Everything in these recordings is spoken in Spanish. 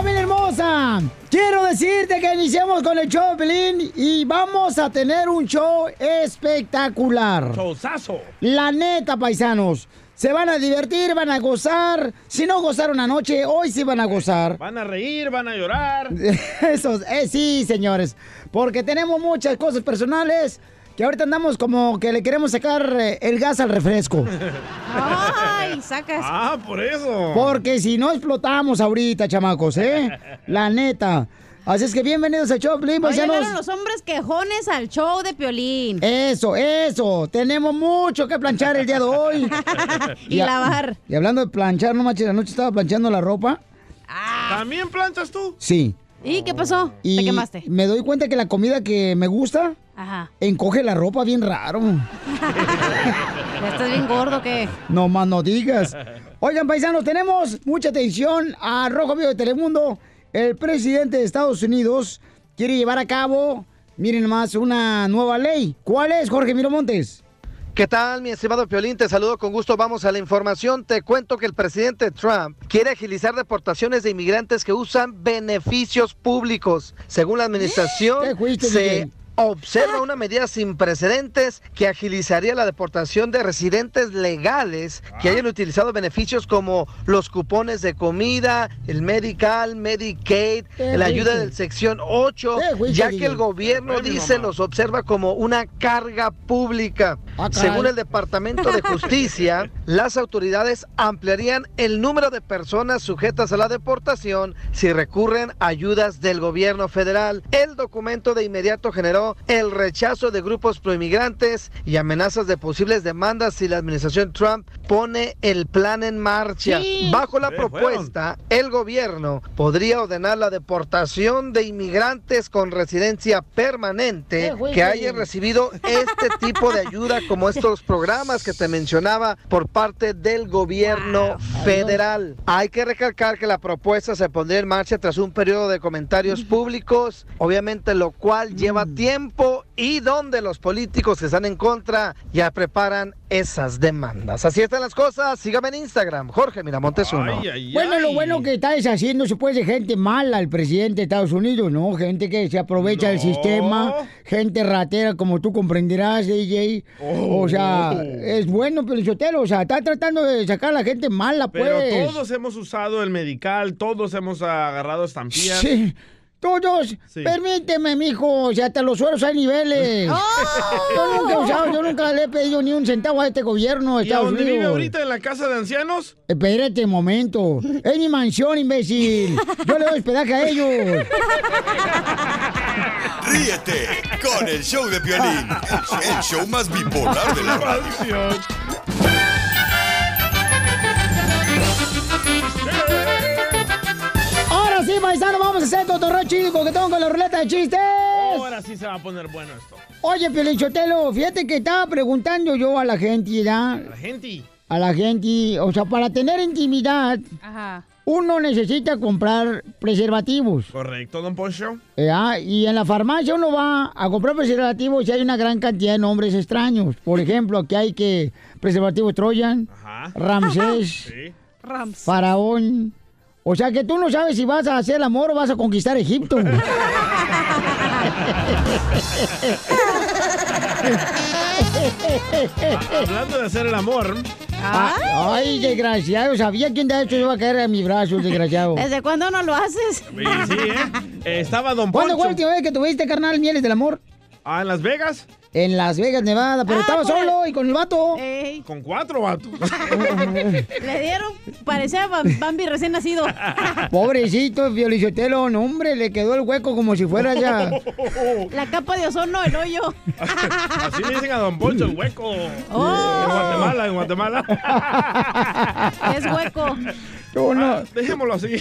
¡Familia hermosa! Quiero decirte que iniciamos con el show Pelín y vamos a tener un show espectacular. Showzazo. La neta, paisanos. Se van a divertir, van a gozar. Si no gozaron anoche, hoy sí van a gozar. Van a reír, van a llorar. Eso, eh, sí, señores. Porque tenemos muchas cosas personales que ahorita andamos como que le queremos sacar eh, el gas al refresco. Ay, sacas. Ah, por eso. Porque si no explotamos ahorita, chamacos, ¿eh? La neta. Así es que bienvenidos al show, Piolín, Hoy llegaron los hombres quejones al show de Piolín. Eso, eso. Tenemos mucho que planchar el día de hoy. Y a- lavar. Y hablando de planchar, no manches, anoche estaba planchando la ropa. ¿También planchas tú? Sí. ¿Y qué pasó? Y ¿Te quemaste? me doy cuenta que la comida que me gusta Ajá. encoge la ropa bien raro. ¿Ya estás bien gordo que No más no digas. Oigan, paisanos, tenemos mucha atención a Rojo Vivo de Telemundo. El presidente de Estados Unidos quiere llevar a cabo, miren más, una nueva ley. ¿Cuál es, Jorge Miramontes? ¿Qué tal, mi estimado Piolín? Te saludo con gusto. Vamos a la información. Te cuento que el presidente Trump quiere agilizar deportaciones de inmigrantes que usan beneficios públicos. Según la administración, ¿Qué fuiste, se? Observa una medida sin precedentes que agilizaría la deportación de residentes legales que hayan utilizado beneficios como los cupones de comida, el medical, Medicaid, ¿Qué la ayuda del sección 8, ¿Qué fuiste, ya que el gobierno dice los observa como una carga pública. Ah. Según el Departamento de Justicia, las autoridades ampliarían el número de personas sujetas a la deportación si recurren a ayudas del gobierno federal. El documento de inmediato generó el rechazo de grupos proinmigrantes y amenazas de posibles demandas si la administración Trump pone el plan en marcha. Sí. Bajo la Sí, propuesta, el gobierno podría ordenar la deportación de inmigrantes con residencia permanente que hayan recibido este tipo de ayuda como estos programas que te mencionaba por parte del gobierno federal. Hay que recalcar que la propuesta se pondría en marcha tras un periodo de comentarios públicos, obviamente lo cual lleva tiempo y donde los políticos que están en contra ya preparan esas demandas. Así están las cosas. Sígame en Instagram, Jorge Miramontes uno. Ay, ay, Bueno, lo bueno que está deshaciéndose pues de gente mala el presidente de Estados Unidos, ¿no? Gente que se aprovecha del No. sistema, gente ratera como tú comprenderás, DJ. O sea, Oh. es bueno, Pelichotelo, o sea, está tratando de sacar a la gente mala, pues. Pero todos hemos usado el medical, todos hemos agarrado estampillas. Sí. Todos, Sí. permíteme, mijo, o sea, hasta los suelos hay niveles. Yo nunca he usado, yo nunca le he pedido ni un centavo a este gobierno de ¿Y a Estados dónde vive ahorita en la casa de ancianos? Espérate un momento. Es mi mansión, imbécil. Yo le doy hospedaje a ellos. Ríete con el show de Piolín, el, el show más bipolar de la radio. Ahora sí, paisano, vamos a hacer cotorreo chido coquetón con la ruleta de chistes. Ahora sí se va a poner bueno esto. Oye, Pelichotelo, fíjate que estaba preguntando yo a la gente, ¿ya? La gente. A la gente, o sea, para tener intimidad, Ajá. uno necesita comprar preservativos. Correcto, don Poncho. ¿ya? Y en la farmacia uno va a comprar preservativos y hay una gran cantidad de nombres extraños. Por ejemplo, aquí hay que preservativos Troyan, Ajá. Ramsés, Sí. Rams. Faraón. O sea que tú no sabes si vas a hacer el amor o vas a conquistar Egipto. Hablando de hacer el amor, Ah, Ay, desgraciado, sabía quién de hecho iba a caer a mi brazo, desgraciado. ¿Desde cuándo no lo haces? sí, sí, ¿eh? Eh, Estaba don ¿Cuándo fue la Poncho. última vez que tuviste, carnal, mieles del amor? Ah, en Las Vegas, En Las Vegas, Nevada, pero Ah, estaba el- solo y con el vato. Ey, con cuatro vatos. le dieron, parecía Bam- Bambi recién nacido. Pobrecito, Violichotelo, no, hombre, le quedó el hueco como si fuera ya. La capa de ozono, el hoyo. Así le dicen a don Poncho, el hueco. Oh. En Guatemala, en Guatemala. Es hueco. Tú no, Ah, dejémoslo así.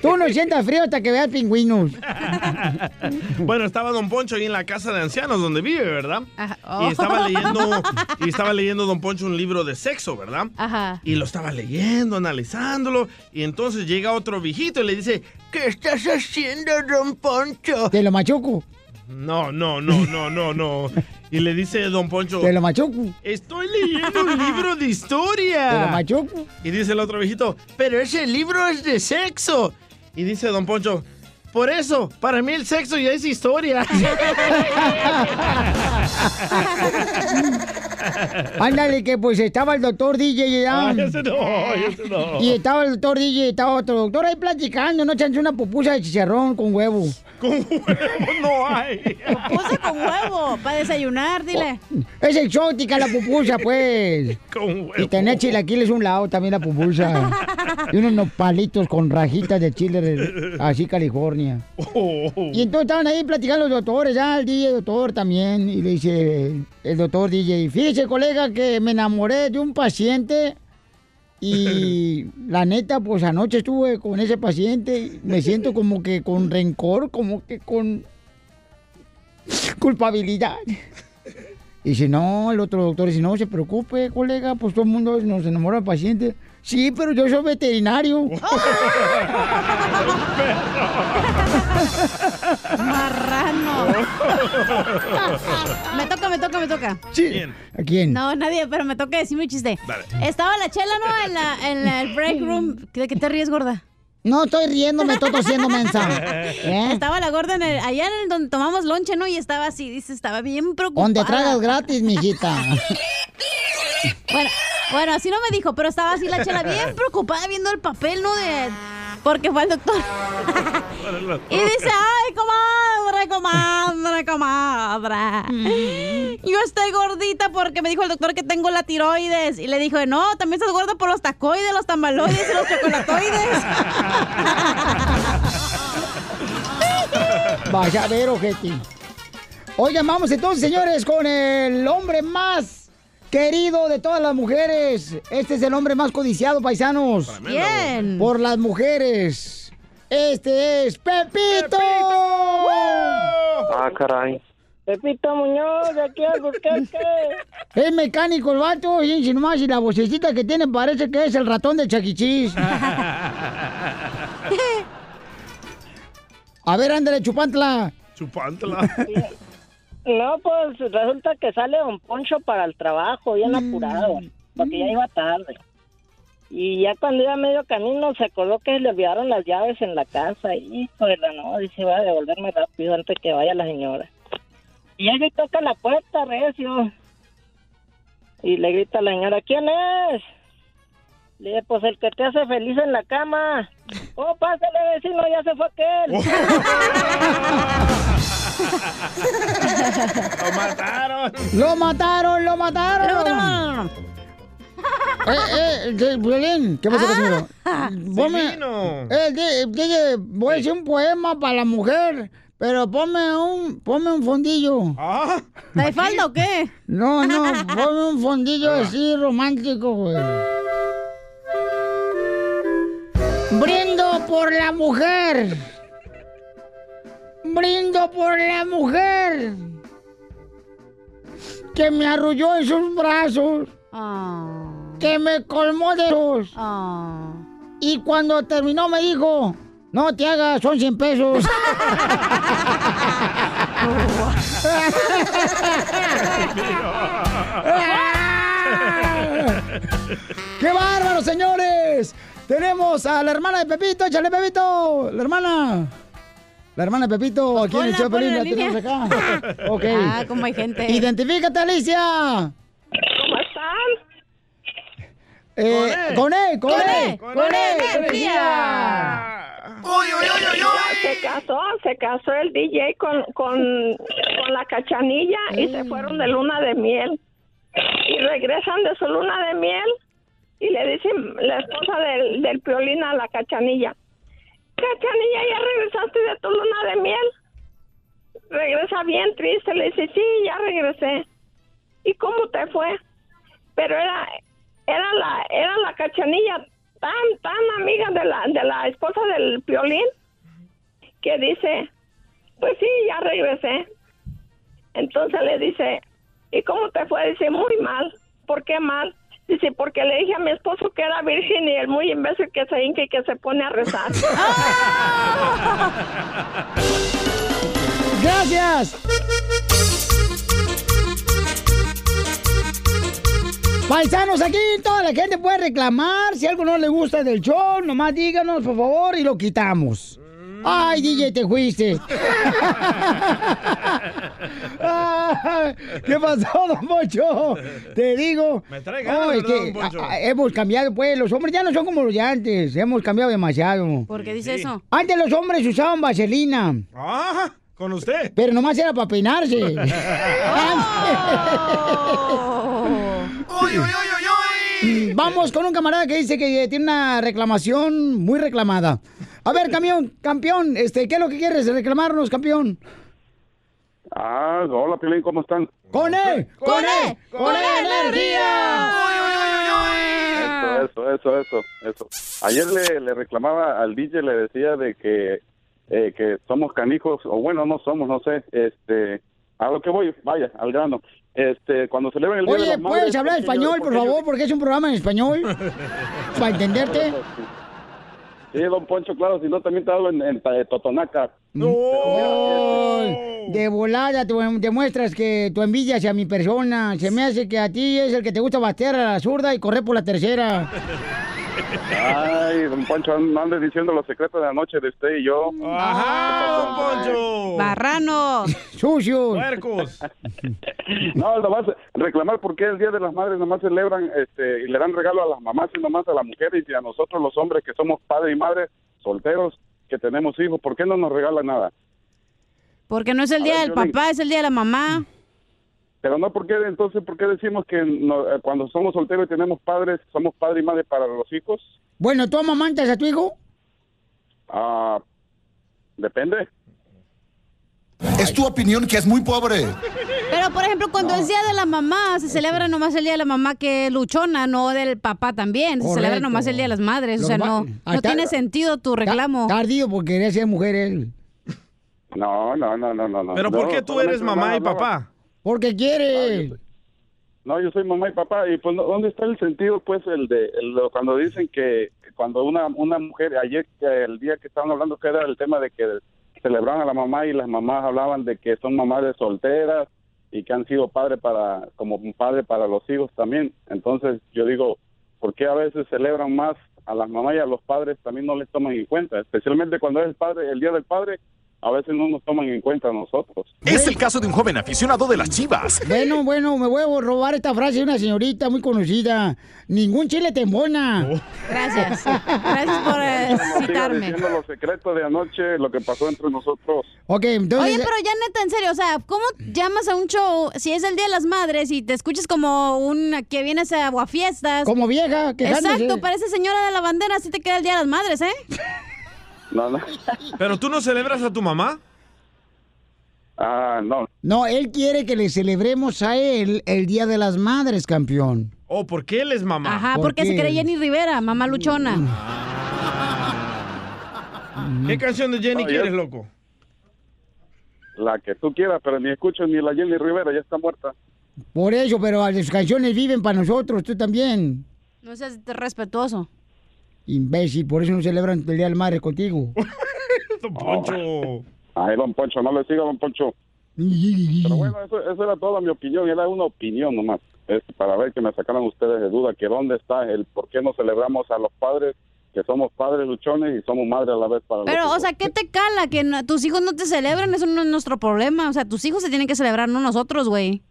tú no sientas frío hasta que veas pingüinos. Bueno, estaba Don Poncho ahí en la casa de ancianos donde vive, ¿verdad? Ajá. Oh. Y estaba leyendo, y estaba leyendo Don Poncho un libro de sexo, ¿verdad? Ajá. Y lo estaba leyendo, analizándolo, y entonces llega otro viejito y le dice, ¿qué estás haciendo, Don Poncho? Te lo machuco, No, no, no, no, no, no. Y le dice Don Poncho, te lo machuco, estoy leyendo un libro de te lo historia. machuco. Y dice el otro viejito, pero ese libro es de sexo. Y dice Don Poncho, por eso, para mí el sexo ya es historia. Ándale, que pues estaba el doctor DJ ya. Ay, ese no, ese no. Y estaba el doctor DJ y estaba otro doctor ahí platicando, no echándose una pupusa de chicharrón con huevo. Con huevo no hay. Puse con huevo para desayunar, dile. Es exótica la pupusa, pues. Con Y huevo. tenía chilaquiles un lado también la pupusa. Y unos nopalitos con rajitas de chile, de- así California. Oh. Y entonces estaban ahí platicando los doctores, ya el DJ doctor también. Y le dice el doctor DJ, fíjese colega que me enamoré de un paciente y la neta, pues anoche estuve con ese paciente me siento como que con rencor, como que con culpabilidad. Y si no, el otro doctor dice, no se preocupe, colega, pues todo el mundo nos enamora del paciente. Sí, pero yo soy veterinario. Marrano. me toca, me toca, me toca. Sí. ¿A quién? No, nadie, pero me toca decirme un chiste. Dale. Estaba la chela, ¿no? En, la, en la- el break room. ¿De qué te ríes, gorda? No estoy riendo, me estoy tosiendo mensa. ¿Eh? Estaba la gorda en el, allá en el donde tomamos lonche, ¿no? Y estaba así, dice, estaba bien preocupada. Donde tragas gratis, mijita. Bueno, bueno, así no me dijo, pero estaba así la chela bien preocupada viendo el papel, ¿no? De... Porque fue el doctor. y dice, ay, comadre, comadre, comadre. Yo estoy gordita porque me dijo el doctor que tengo la tiroides. Y le dijo, no, también estás gorda por los tacoides, los tambaloides y los chocolatoides. Vaya a ver, ojete. Oigan, vamos entonces, señores, con el hombre más querido de todas las mujeres. Este es el hombre más codiciado, paisanos. Bien. Por las mujeres. Este es Pepito. Ah, caray. Pepito Muñoz, de aquí al Burquerque. Es mecánico el vato, y sin más, y la vocecita que tiene parece que es el ratón de Chaquichis. A ver, ándale, chupantla. Chupántela. No, pues resulta que sale Don Poncho para el trabajo, bien apurado, porque ya iba tarde. Y ya cuando iba a medio camino se acordó que le olvidaron las llaves en la casa. Y la no, dice, voy a devolverme rápido antes que vaya la señora. Y y toca la puerta, recio. Y le grita a la señora, ¿quién es? Le dije, pues el que te hace feliz en la cama. Oh, pásale, vecino, ya se fue aquel. ¡Lo mataron! ¡Lo mataron, lo mataron! No, no. Eh, eh, de- Violín, ¿qué pasa, Casimiro? Ponme- vino. Eh, di- DJ, voy a decir un poema para la mujer, pero ponme un, ponme un fondillo. ¿Ah? ¿Trae falda o qué? No, no, ponme un fondillo así romántico, güey. Brindo por la mujer. Brindo por la mujer. Que me arrulló en sus brazos. Ah, Que me colmó de los. ah. Y cuando terminó me dijo, no te hagas, son 100 pesos. ¡Qué bárbaro, señores! Tenemos a la hermana de Pepito, échale Pepito, la hermana. La hermana de Pepito, aquí en el show la en tenemos acá. Ok. Ah, como hay gente. Identifícate, Alicia. ¿Cómo están? Eh, con él, con él, con con él, él, energía. Se casó, se casó el DJ con, con, con la cachanilla y se fueron de luna de miel. Y regresan de su luna de miel y le dicen la esposa del, del piolín a la cachanilla. Cachanilla, ¿ya regresaste de tu luna de miel? Regresa bien triste, le dice, sí, ya regresé. ¿Y cómo te fue? Pero era, era la, era la cachanilla tan, tan amiga de la, de la esposa del Piolín que dice, pues sí, ya regresé. Entonces le dice, ¿y cómo te fue? Dice, muy mal. ¿Por qué mal? Dice, porque le dije a mi esposo que era virgen y el muy imbécil que se hinca y que se pone a rezar. ¡Gracias! Paisanos, aquí toda la gente puede reclamar. Si algo no le gusta del show, nomás díganos, por favor, y lo quitamos. Ay, DJ, te fuiste. ¿Qué pasó, don Poncho? Te digo. Me trae ganas, Ay, ¿verdad, que, don Poncho? a- a- hemos cambiado, pues. Los hombres ya no son como los de antes. Hemos cambiado demasiado. ¿Por qué dice eso? Antes los hombres usaban vaselina. Ah, con usted. Pero nomás era para peinarse. Vamos con un camarada que dice que tiene una reclamación muy reclamada. A ver, camión, campeón, este, ¿qué es lo que quieres reclamarnos, campeón? Ah, hola, Pilín, ¿cómo están? ¡Con él! ¡Con él! ¡Con él energía! Eso, eso, eso, eso, eso. Ayer le, le reclamaba al DJ, le decía de que, eh, que somos canijos, o bueno, no somos, no sé, este, a lo que voy, vaya, al grano. Este, cuando celebran el Día de Oye, las Madres, ¿puedes hablar ¿por qué yo- español, por favor? Porque es un programa en español. Para entenderte. Sí, don Poncho, claro, si no también te hablo en, en, en Totonaca. Ay, de volada te demuestras que tu envidia hacia mi persona. Se me hace que a ti es el que te gusta batear a la zurda y correr por la tercera. Ay, don Poncho, no andes diciendo los secretos de la noche de usted y yo. Ajá, don Poncho. Barrano. Sucio. Puercos. No, nomás reclamar por qué el Día de las Madres nomás celebran este, y le dan regalo a las mamás y nomás a las mujeres y a nosotros los hombres que somos padre y madre, solteros, que tenemos hijos, ¿por qué no nos regalan nada? Porque no es el A día ver, del papá, es el día de la mamá. Pero no, ¿por qué entonces, por qué decimos que no- eh, cuando somos solteros y tenemos padres, somos padre y madre para los hijos? Bueno, ¿tú amamantas a tu hijo? Ah, depende. Es tu opinión que es muy pobre. Pero, por ejemplo, cuando es día de la mamá, se celebra nomás el día de la mamá que luchona, no del papá también. Se celebra nomás el día de las madres. Lo o sea, no, no tiene sentido tu reclamo. Tardío porque quería ser mujer él. No, no, no, no, no. no. ¿Pero por No, qué tú eres mamá y papá? Porque quiere. No, yo soy mamá y papá. Y pues, ¿dónde está el sentido, pues, el de el- cuando dicen que cuando una, una mujer, ayer, el día que estaban hablando, que era el tema de que celebraban a la mamá y las mamás hablaban de que son mamás de solteras y que han sido padre para, como padre para los hijos también. Entonces, yo digo, ¿por qué a veces celebran más a las mamás y a los padres también no les toman en cuenta? Especialmente cuando es el padre, el día del padre, a veces no nos toman en cuenta a nosotros. Es el caso de un joven aficionado de las chivas. Bueno, bueno, me voy a robar esta frase de una señorita muy conocida. Ningún chile te embona. Gracias. Gracias por eh, No citarme. diciendo los secretos de anoche, lo que pasó entre nosotros. Ok, entonces. Oye, pero ya neta, en serio, o sea, ¿cómo llamas a un show si es el Día de las Madres y te escuchas como un que vienes a aguafiestas? Como vieja, quejándose. Exacto, parece señora de la bandera, así te queda el Día de las Madres, ¿eh? No, no. ¿Pero tú no celebras a tu mamá? Ah, no. No, él quiere que le celebremos a él el Día de las Madres, campeón. ¿O por qué él es mamá? Ajá, ¿Por porque qué? se cree Jenny Rivera, mamá luchona. ¿Qué canción de Jenny No, quieres, yo- loco? La que tú quieras, pero ni escucho ni la Jenny Rivera, ya está muerta. Por eso, pero las canciones viven para nosotros, tú también. No seas respetuoso. Imbécil, por eso no celebran el Día de las Madres contigo. Don Poncho. Ay, don Poncho, no le siga, don Poncho. Pero bueno, eso, eso era toda mi opinión, era una opinión nomás. Es para ver que me sacaran ustedes de duda, que dónde está el por qué no celebramos a los padres, que somos padres luchones y somos madres a la vez para los Pero, o sea, ¿qué te cala? Que no- tus hijos no te celebran, eso no es nuestro problema. O sea, tus hijos se tienen que celebrar, no nosotros, güey.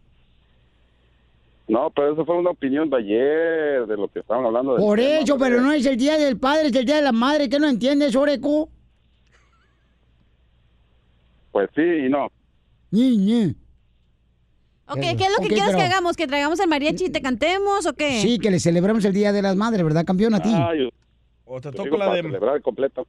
No, pero eso fue una opinión de ayer, de lo que estaban hablando. del Por tema, eso, pero no es el Día del Padre, es el Día de la Madre. ¿Qué no entiendes, Oreco? Pues sí y no. Ñi. Ok. ¿qué es lo que quieres pero- que hagamos? ¿Que traigamos el mariachi y te cantemos o qué? Sí, que le celebramos el Día de las Madres, ¿verdad, campeón? A ti. Ay, O te toco la de... celebrar completo.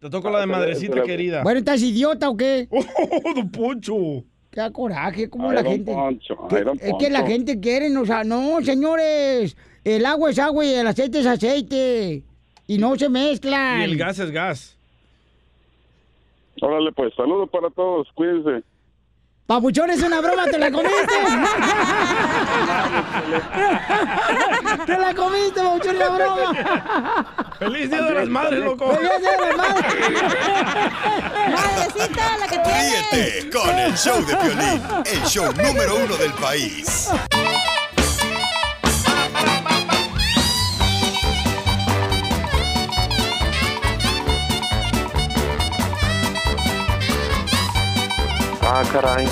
Te toco la de Ah, madrecita querida. Bueno, ¿estás idiota o qué? ¡Oh, don Poncho! Qué da coraje, como la gente. Poncho, que- es que la gente quiere, o sea, no, señores. El agua es agua y el aceite es aceite. y no se mezclan. Y el gas es gas. Órale, pues, saludos para todos, cuídense. Papuchón, es una broma, te la comiste. te la comiste, Papuchón, es una broma. ¡Feliz Día de las Madres, loco! ¡Feliz Día de las Madres! Madrecita, la que tienes. Ríete con el show de Piolín, el show número uno del país. Ah, caray.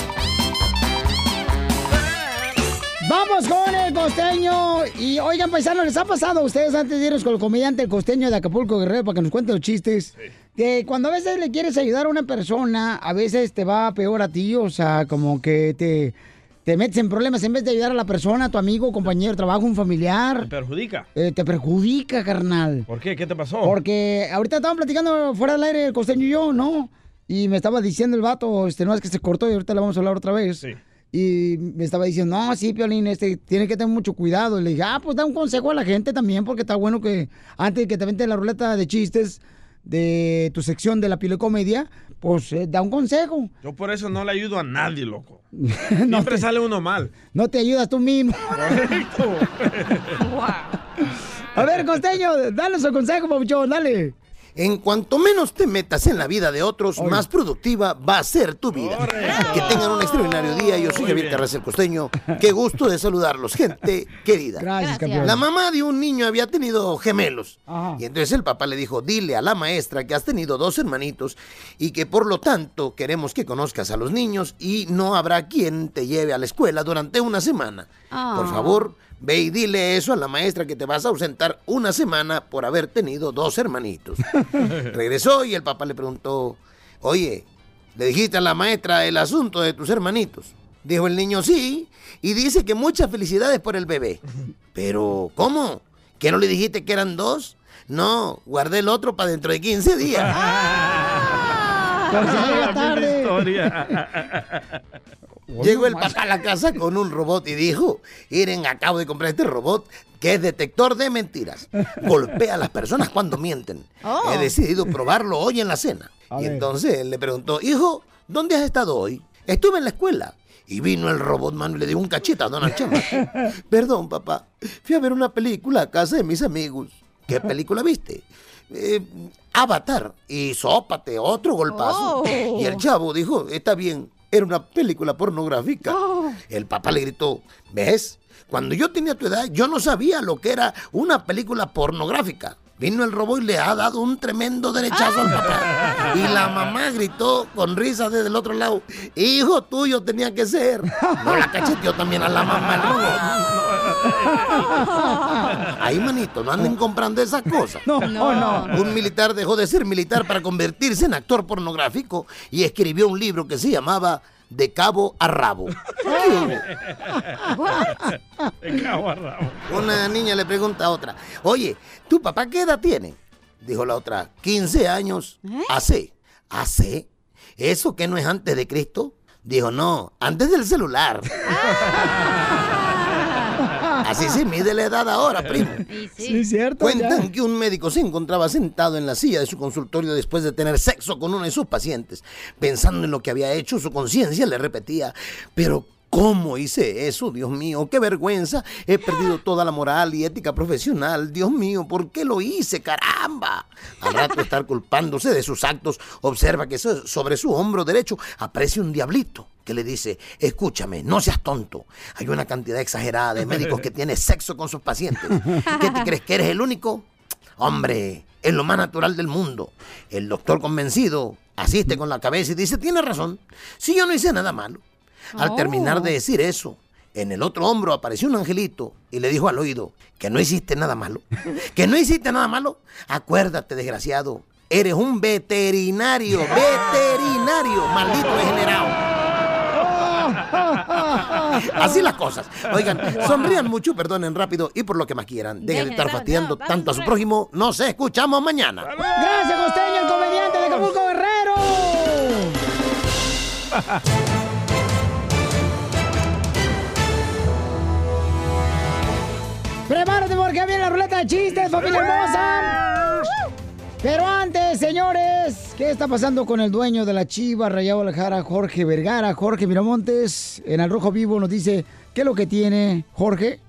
Vamos con el costeño. Y oigan, paisanos, ¿les ha pasado a ustedes antes de irnos con el comediante el costeño de Acapulco Guerrero para que nos cuente los chistes? Que cuando a veces le quieres ayudar a una persona, a veces te va peor a ti, o sea, como que te, te metes en problemas en vez de ayudar a la persona, a tu amigo, compañero trabajo, un familiar. ¿Te perjudica? eh, te perjudica, carnal. ¿Por qué? ¿Qué te pasó? Porque ahorita estaban platicando fuera del aire el costeño y yo, ¿no? Y me estaba diciendo el vato, este, no es que se cortó y ahorita le vamos a hablar otra vez. Y me estaba diciendo, no, sí, Piolín, este, tiene que tener mucho cuidado. Y le dije, ah, pues da un consejo a la gente también, porque está bueno que antes de que te vente la ruleta de chistes de tu sección de la comedia, pues eh, da un consejo. Yo por eso no le ayudo a nadie, loco. no, Siempre te, sale uno mal. no te ayudas tú mismo. A ver, costeño, dale su consejo, papuchón, dale. En cuanto menos te metas en la vida de otros, más productiva va a ser tu vida. Que tengan un extraordinario día. Yo soy Javier Carras el Costeño. Qué gusto de saludarlos, gente querida. Gracias, campeón. La mamá de un niño había tenido gemelos. Y entonces el papá le dijo, dile a la maestra que has tenido dos hermanitos y que por lo tanto queremos que conozcas a los niños y no habrá quien te lleve a la escuela durante una semana. Por Ah. favor, ve y dile eso a la maestra que te vas a ausentar una semana por haber tenido dos hermanitos. Regresó y el papá le preguntó, oye, ¿le dijiste a la maestra el asunto de tus hermanitos? Dijo el niño, sí, y dice que muchas felicidades por el bebé. Pero, ¿cómo? ¿Que no le dijiste que eran dos? No, guardé el otro para dentro de 15 días. Llegó el papá a la casa con un robot y dijo, Iren, acabo de comprar este robot que es detector de mentiras. Golpea a las personas cuando mienten. Oh. He decidido probarlo hoy en la cena. y entonces él le preguntó, hijo, ¿dónde has estado hoy? Estuve en la escuela. Y vino el robot, mano, y le dio un cacheta a Donald Trump. Perdón, papá. Fui a ver una película a casa de mis amigos. ¿Qué película viste? Eh, Avatar. Y sópate, otro golpazo. Oh. Y el chavo dijo, está bien, era una película pornográfica. El papá le gritó, ¿ves? Cuando yo tenía tu edad, yo no sabía lo que era una película pornográfica. Vino el robot y le ha dado un tremendo derechazo al papá. Y la mamá gritó con risa desde el otro lado, hijo tuyo tenía que ser. No la cacheteó también a la mamá el robot. Ahí, manito, no anden comprando esas cosas. No, no. Un militar dejó de ser militar para convertirse en actor pornográfico y escribió un libro que se llamaba De cabo a rabo. De cabo a rabo. Una niña le pregunta a otra, oye, ¿tu papá qué edad tiene? Dijo la otra, 15 años. ¿Hace? ¿Hace? ¿Eso que no es antes de Cristo? Dijo, no, antes del celular. Así se mide la edad ahora, primo. Sí, cierto. Cuentan ya. que un médico se encontraba sentado en la silla de su consultorio después de tener sexo con uno de sus pacientes. Pensando en lo que había hecho, su conciencia le repetía, pero ¿cómo hice eso? Dios mío, qué vergüenza. He perdido toda la moral y ética profesional. Dios mío, ¿por qué lo hice? Caramba. Al rato estar culpándose de sus actos, observa que so- sobre su hombro derecho aparece un diablito que le dice, escúchame, no seas tonto. Hay una cantidad exagerada de médicos que tienen sexo con sus pacientes. ¿Qué te crees que eres el único? Hombre, es lo más natural del mundo. El doctor convencido asiste con la cabeza y dice, tiene razón, si yo no hice nada malo. Al Oh. terminar de decir eso, en el otro hombro apareció un angelito y le dijo al oído que no hiciste nada malo. ¿Que no hiciste nada malo? Acuérdate, desgraciado, eres un veterinario, veterinario, maldito degenerado. Así las cosas. Oigan, sonrían mucho, perdonen rápido y por lo que más quieran. Dejen de estar fastidiando tanto a su prójimo. Nos escuchamos mañana. Gracias, costeño, el comediante de Acapulco Guerrero. Prepárate porque viene la ruleta de chistes, familia hermosa. Pero antes, señores, ¿qué está pasando con el dueño de la Chiva, Rayado Alejara, Jorge Vergara? Jorge Miramontes, en el Rojo Vivo nos dice, ¿qué es lo que tiene Jorge?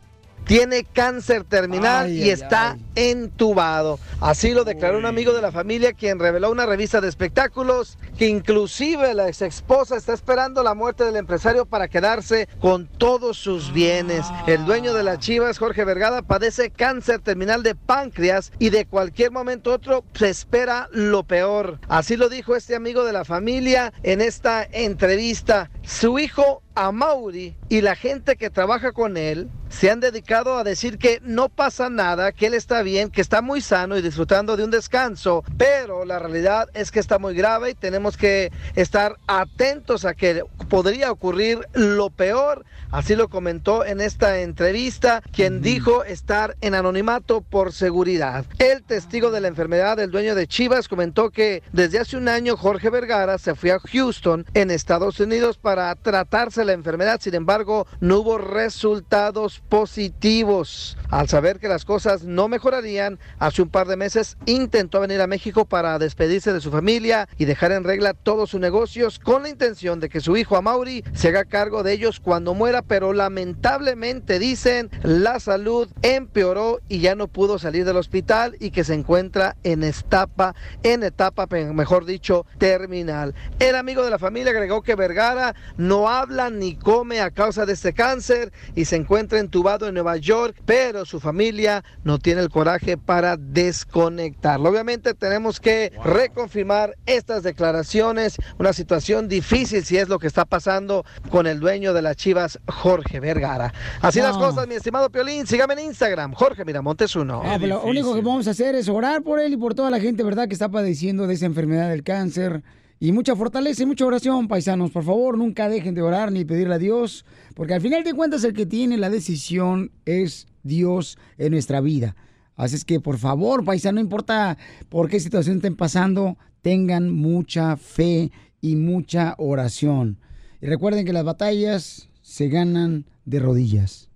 Tiene cáncer terminal Ay, y ay, está entubado. Así lo declaró un amigo de la familia quien reveló a una revista de espectáculos que inclusive la ex esposa está esperando la muerte del empresario para quedarse con todos sus bienes. El dueño de las Chivas, Jorge Vergada, padece cáncer terminal de páncreas y de cualquier momento otro se espera lo peor. Así lo dijo este amigo de la familia en esta entrevista. Su hijo a Mauri y la gente que trabaja con él se han dedicado a decir que no pasa nada, que él está bien, que está muy sano y disfrutando de un descanso, pero la realidad es que está muy grave y tenemos que estar atentos a que podría ocurrir lo peor. Así lo comentó en esta entrevista quien dijo estar en anonimato por seguridad. El testigo de la enfermedad del dueño de Chivas comentó que desde hace un año Jorge Vergara se fue a Houston en Estados Unidos para tratarse la enfermedad, sin embargo no hubo resultados positivos. Al saber que las cosas no mejorarían, hace un par de meses intentó venir a México para despedirse de su familia y dejar en regla todos sus negocios con la intención de que su hijo Amaury se haga cargo de ellos cuando muera, pero lamentablemente dicen la salud empeoró y ya no pudo salir del hospital y que se encuentra en etapa, en etapa, mejor dicho, terminal. El amigo de la familia agregó que Vergara no habla ni come a causa de este cáncer y se encuentra entubado en Nueva York, pero su familia no tiene el coraje para desconectarlo. Obviamente tenemos que reconfirmar estas declaraciones, una situación difícil si es lo que está pasando con el dueño de las Chivas, Jorge Vergara. Así las cosas, mi estimado Piolín, sígame en Instagram, Jorge Miramontes uno. Ah, pero lo único que vamos a hacer es orar por él y por toda la gente, ¿verdad?, que está padeciendo de esa enfermedad del cáncer. Y mucha fortaleza y mucha oración, paisanos. Por favor, nunca dejen de orar ni pedirle a Dios, porque al final de cuentas el que tiene la decisión es Dios en nuestra vida. Así es que, por favor, paisano, no importa por qué situación estén pasando, tengan mucha fe y mucha oración. Y recuerden que las batallas se ganan de rodillas.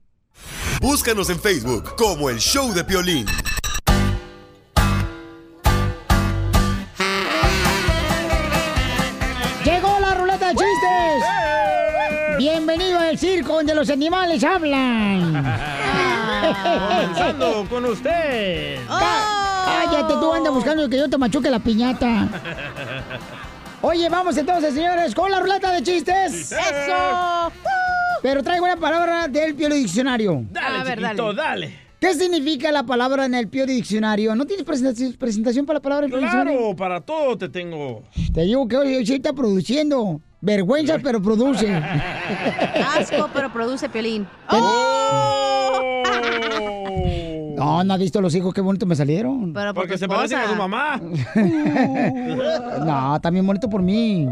Búscanos en Facebook como el Show de Piolín. Los animales hablan. Comenzando con usted. Cállate, tú andas buscando que yo te machuque la piñata. Oye, vamos entonces, señores, con la ruleta de chistes. ¡Eso! Pero traigo una palabra del Pio Diccionario. Dale, A ver, chiquito, dale. dale. ¿Qué significa la palabra en el Pio Diccionario? ¿No tienes presentación, presentación para la palabra en el Pio Diccionario? Claro, para todo te tengo. Te digo que hoy sí está produciendo. Vergüenza, pero produce. Asco, pero produce piolín. ¡Oh! No, no has visto los hijos, qué bonito me salieron. Pero por Porque se parecen a esposa. su mamá. No, también bonito por mí.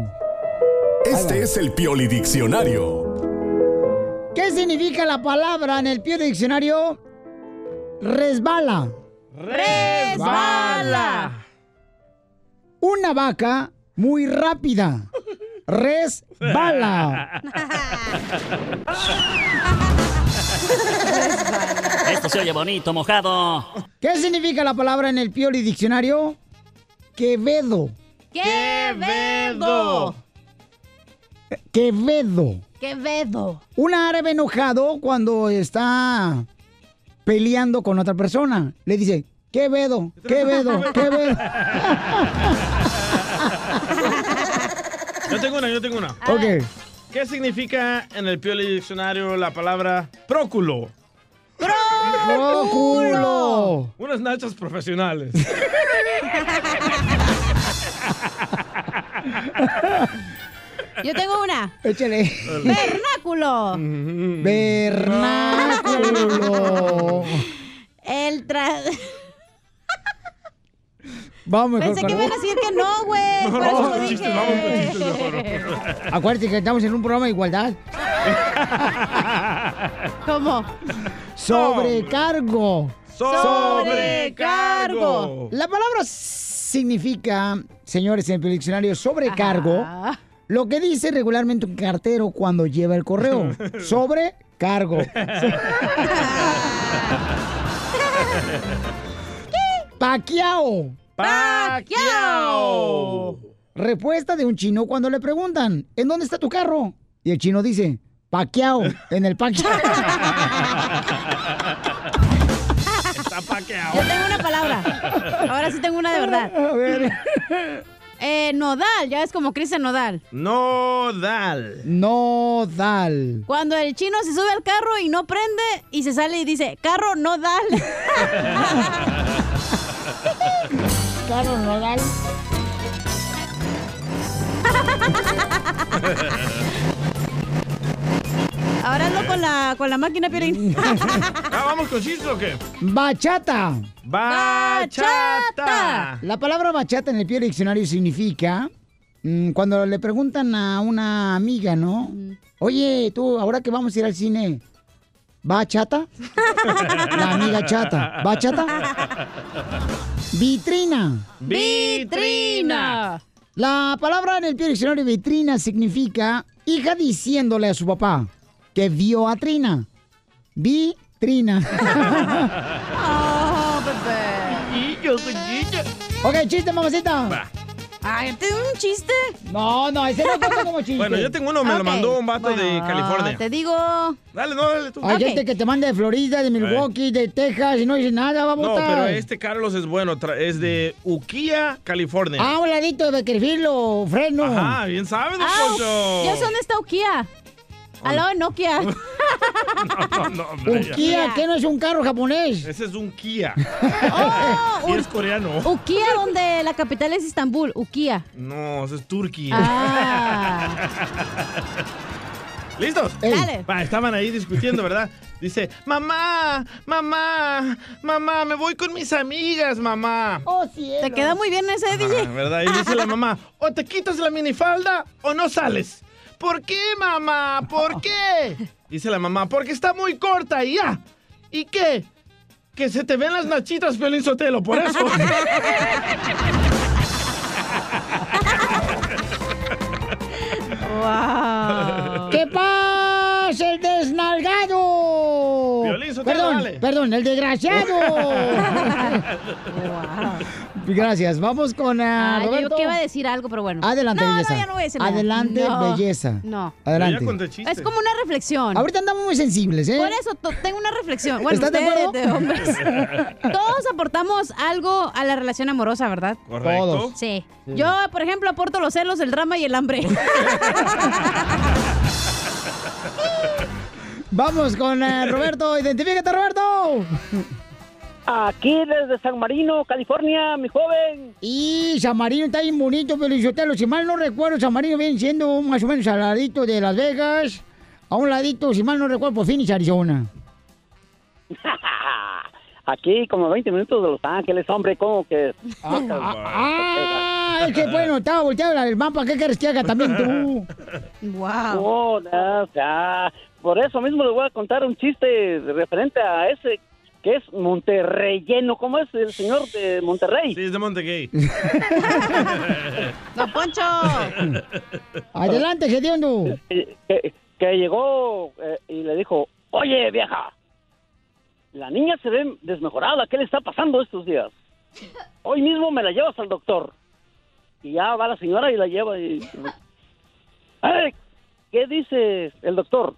Este es el Pioli Diccionario. ¿Qué significa la palabra en el Pio Diccionario? Resbala. ¡Resbala! Una vaca muy rápida. Resbala. Esto se oye bonito, mojado. ¿Qué significa la palabra en el Pioli Diccionario? Quevedo. ¡Quevedo! Quevedo. ¡Quevedo! Un árabe enojado cuando está peleando con otra persona. Le dice, Quevedo, Quevedo, Quevedo. Yo tengo una, yo tengo una. Ok. ¿Qué significa en el Pioli Diccionario la palabra próculo? ¡Próculo! Unas nachas profesionales. Yo tengo una. Échale. Vernáculo. Vernáculo. El tra... Vamos mejor Pensé que iban a decir que no, güey. Por eso Vamos con chistes, vamos con chistes mejor. Acuérdate que estamos en un programa de igualdad. ¿Cómo? Sobrecargo. Sobrecargo. La palabra significa, señores, en el diccionario sobrecargo, Ajá. lo que dice regularmente un cartero cuando lleva el correo. Sobrecargo. Paquiao. Paquiao. Respuesta de un chino cuando le preguntan, ¿en dónde está tu carro? Y el chino dice, paquiao, en el paquiao. Está paqueado. Yo tengo una palabra. Ahora sí tengo una de verdad. A ver. Eh, nodal, ya es como Cristian Nodal. Nodal. Nodal. Cuando el chino se sube al carro y no prende y se sale y dice, carro nodal. Carro nodal. Ahora ando con la, con la máquina, Piolín. Ah, ¿Vamos con chistes o qué? Bachata. Bachata. La palabra bachata en el pie diccionario significa mm, cuando le preguntan a una amiga, ¿no? Oye, tú, ahora que vamos a ir al cine, ¿va chata? La amiga chata. ¿Va chata? Vitrina. Vitrina. La palabra en el pie diccionario vitrina significa hija diciéndole a su papá que vio a Trina. Vitrina. Oh, bebé. ok, chiste, mamacita. Ay, ¿tengo un chiste? No, no, ese no cuenta como chiste. Bueno, yo tengo uno, me lo mandó un vato de California. Te digo. Dale, no, dale tú. Hay gente que te manda de Florida, de Milwaukee, de Texas y no dice nada, va a No, votar. pero este Carlos es bueno, es de Ukiah, California. Ah, un ladito de Beckerfield o Fresno. Ajá, bien sabes, Ah, Poncho. ya sé dónde está Ukia. Al lado de Nokia. No, no, hombre, ya. Kia, que no es un carro japonés. Ese es un Kia. Oh, y un- es coreano. Ukia, donde la capital es Istambul. Ukia. No, ese es Turquía. Ah. ¿Listos? Dale. Va, estaban ahí discutiendo, ¿verdad? Dice, mamá, mamá, mamá, me voy con mis amigas, mamá. Oh, cielo. Te queda muy bien ese Ah, DJ. ¿Verdad? Y dice la mamá, o te quitas la minifalda o no sales. ¿Por qué, mamá? ¿Por qué? Dice la mamá, porque está muy corta y ya. ¿Y qué? Que se te ven las nachitas, Piolín Sotelo, por eso. Wow. ¿Qué pasa, el desnalgado? Piolín Sotelo, perdón, dale. perdón, el desgraciado. Gracias, vamos con ah, Ah, yo Roberto. que iba a decir algo, pero bueno. Adelante, no, belleza. No, ya no voy a decir nada. Adelante, No. belleza. No. Adelante. Es como una reflexión. Ahorita andamos muy sensibles, ¿eh? Por eso to- tengo una reflexión. Bueno, ¿Estás de acuerdo? hombres. Todos aportamos algo a la relación amorosa, ¿verdad? Correcto. Todos. Sí. Sí. Yo, por ejemplo, aporto los celos, el drama y el hambre. Vamos con eh, Roberto. Identifícate, Roberto. Aquí desde San Marino, California, mi joven. Y San Marino está bien bonito, Pelizotelo. Si mal no recuerdo, San Marino viene siendo más o menos al ladito de Las Vegas. A un ladito, si mal no recuerdo, por Phoenix, Arizona. Aquí como 20 minutos de Los Ángeles, hombre, como que... Ah, es que bueno, estaba volteado el mapa. ¿Qué quieres que haga también tú? Wow. No, no, o sea, por eso mismo le voy a contar un chiste referente a ese que es Monterreyeno. ¿Cómo es el señor de Monterrey? Sí, es de Montegay. ¡Don Poncho! Adelante, Gediondo. Que, que- que llegó eh, y le dijo, oye, vieja, la niña se ve desmejorada. ¿Qué le está pasando estos días? Hoy mismo me la llevas al doctor. Y ya va la señora y la lleva y... "Ay, ¿Qué dice el doctor?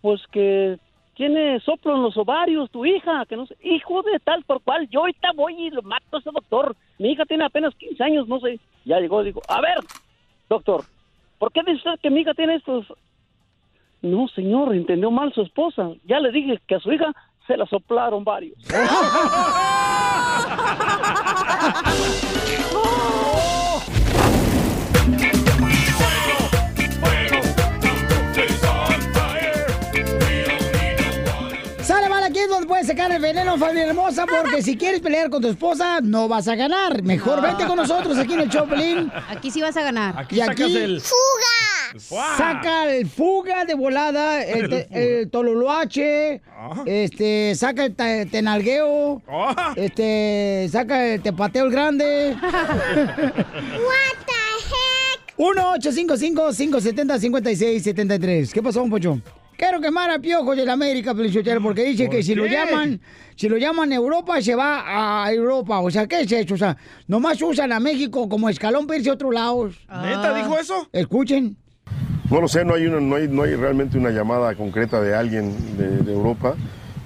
Pues que tiene soplo en los ovarios tu hija, que no sé, hijo de tal por cual, yo ahorita voy y lo mato a ese doctor. Mi hija tiene apenas 15 años, no sé. Ya llegó y dijo, a ver, doctor, ¿por qué dice usted que mi hija tiene estos? No, señor, entendió mal su esposa. Ya le dije que a su hija se la soplaron varios. es donde puedes sacar el veneno, familia hermosa, porque si quieres pelear con tu esposa, no vas a ganar. Mejor vete con nosotros aquí en el Choplin. Aquí sí vas a ganar. Aquí Y sacas aquí- el... ¡Fuga! Saca el fuga de volada, el, te- el tololoache, este, saca el te- tenalgueo, Ah. este, saca el tepateo el grande. What the heck? 1-855-570-5673. ¿Qué pasó, don Pocho? Quiero quemar a Piojo de la América, Pelichotero, porque dice que si lo llaman, si lo llaman Europa, se va a Europa. O sea, ¿qué es eso? O sea, nomás usan a México como escalón para irse a otros lados. ¿Neta dijo eso? Escuchen. No lo sé, no hay, una, no hay, no hay realmente una llamada concreta de alguien de, de Europa.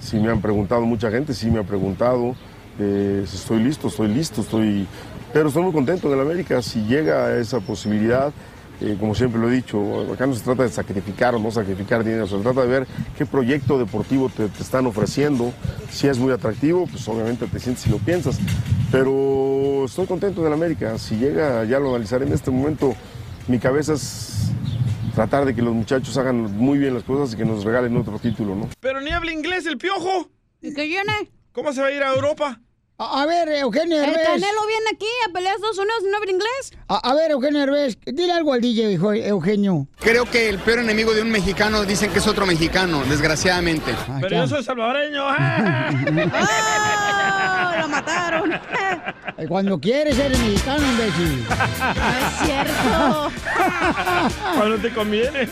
Si me han preguntado mucha gente, sí me ha preguntado. eh, si estoy listo, estoy listo, estoy... Pero estoy muy contento en el América. Si llega esa posibilidad, eh, como siempre lo he dicho, acá no se trata de sacrificar o no sacrificar dinero, se trata de ver qué proyecto deportivo te, te están ofreciendo. Si es muy atractivo, pues obviamente te sientes y lo piensas. Pero estoy contento en el América. Si llega, ya lo analizaré en este momento. Mi cabeza es tratar de que los muchachos hagan muy bien las cosas y que nos regalen otro título, ¿no? Pero ni habla inglés el piojo. ¿Y qué viene? ¿Cómo se va a ir a Europa? A, a ver, Eugenio El Derbez. Canelo viene aquí a pelear a Estados Unidos y no habla inglés. A, a ver, Eugenio Derbez, dile algo al DJ, hijo, Eugenio. Creo que el peor enemigo de un mexicano dicen que es otro mexicano, desgraciadamente. Pero yo soy salvadoreño. ¡Oh! ¡Lo mataron! Cuando quieres eres mexicano, imbécil. No es cierto. Cuando te conviene.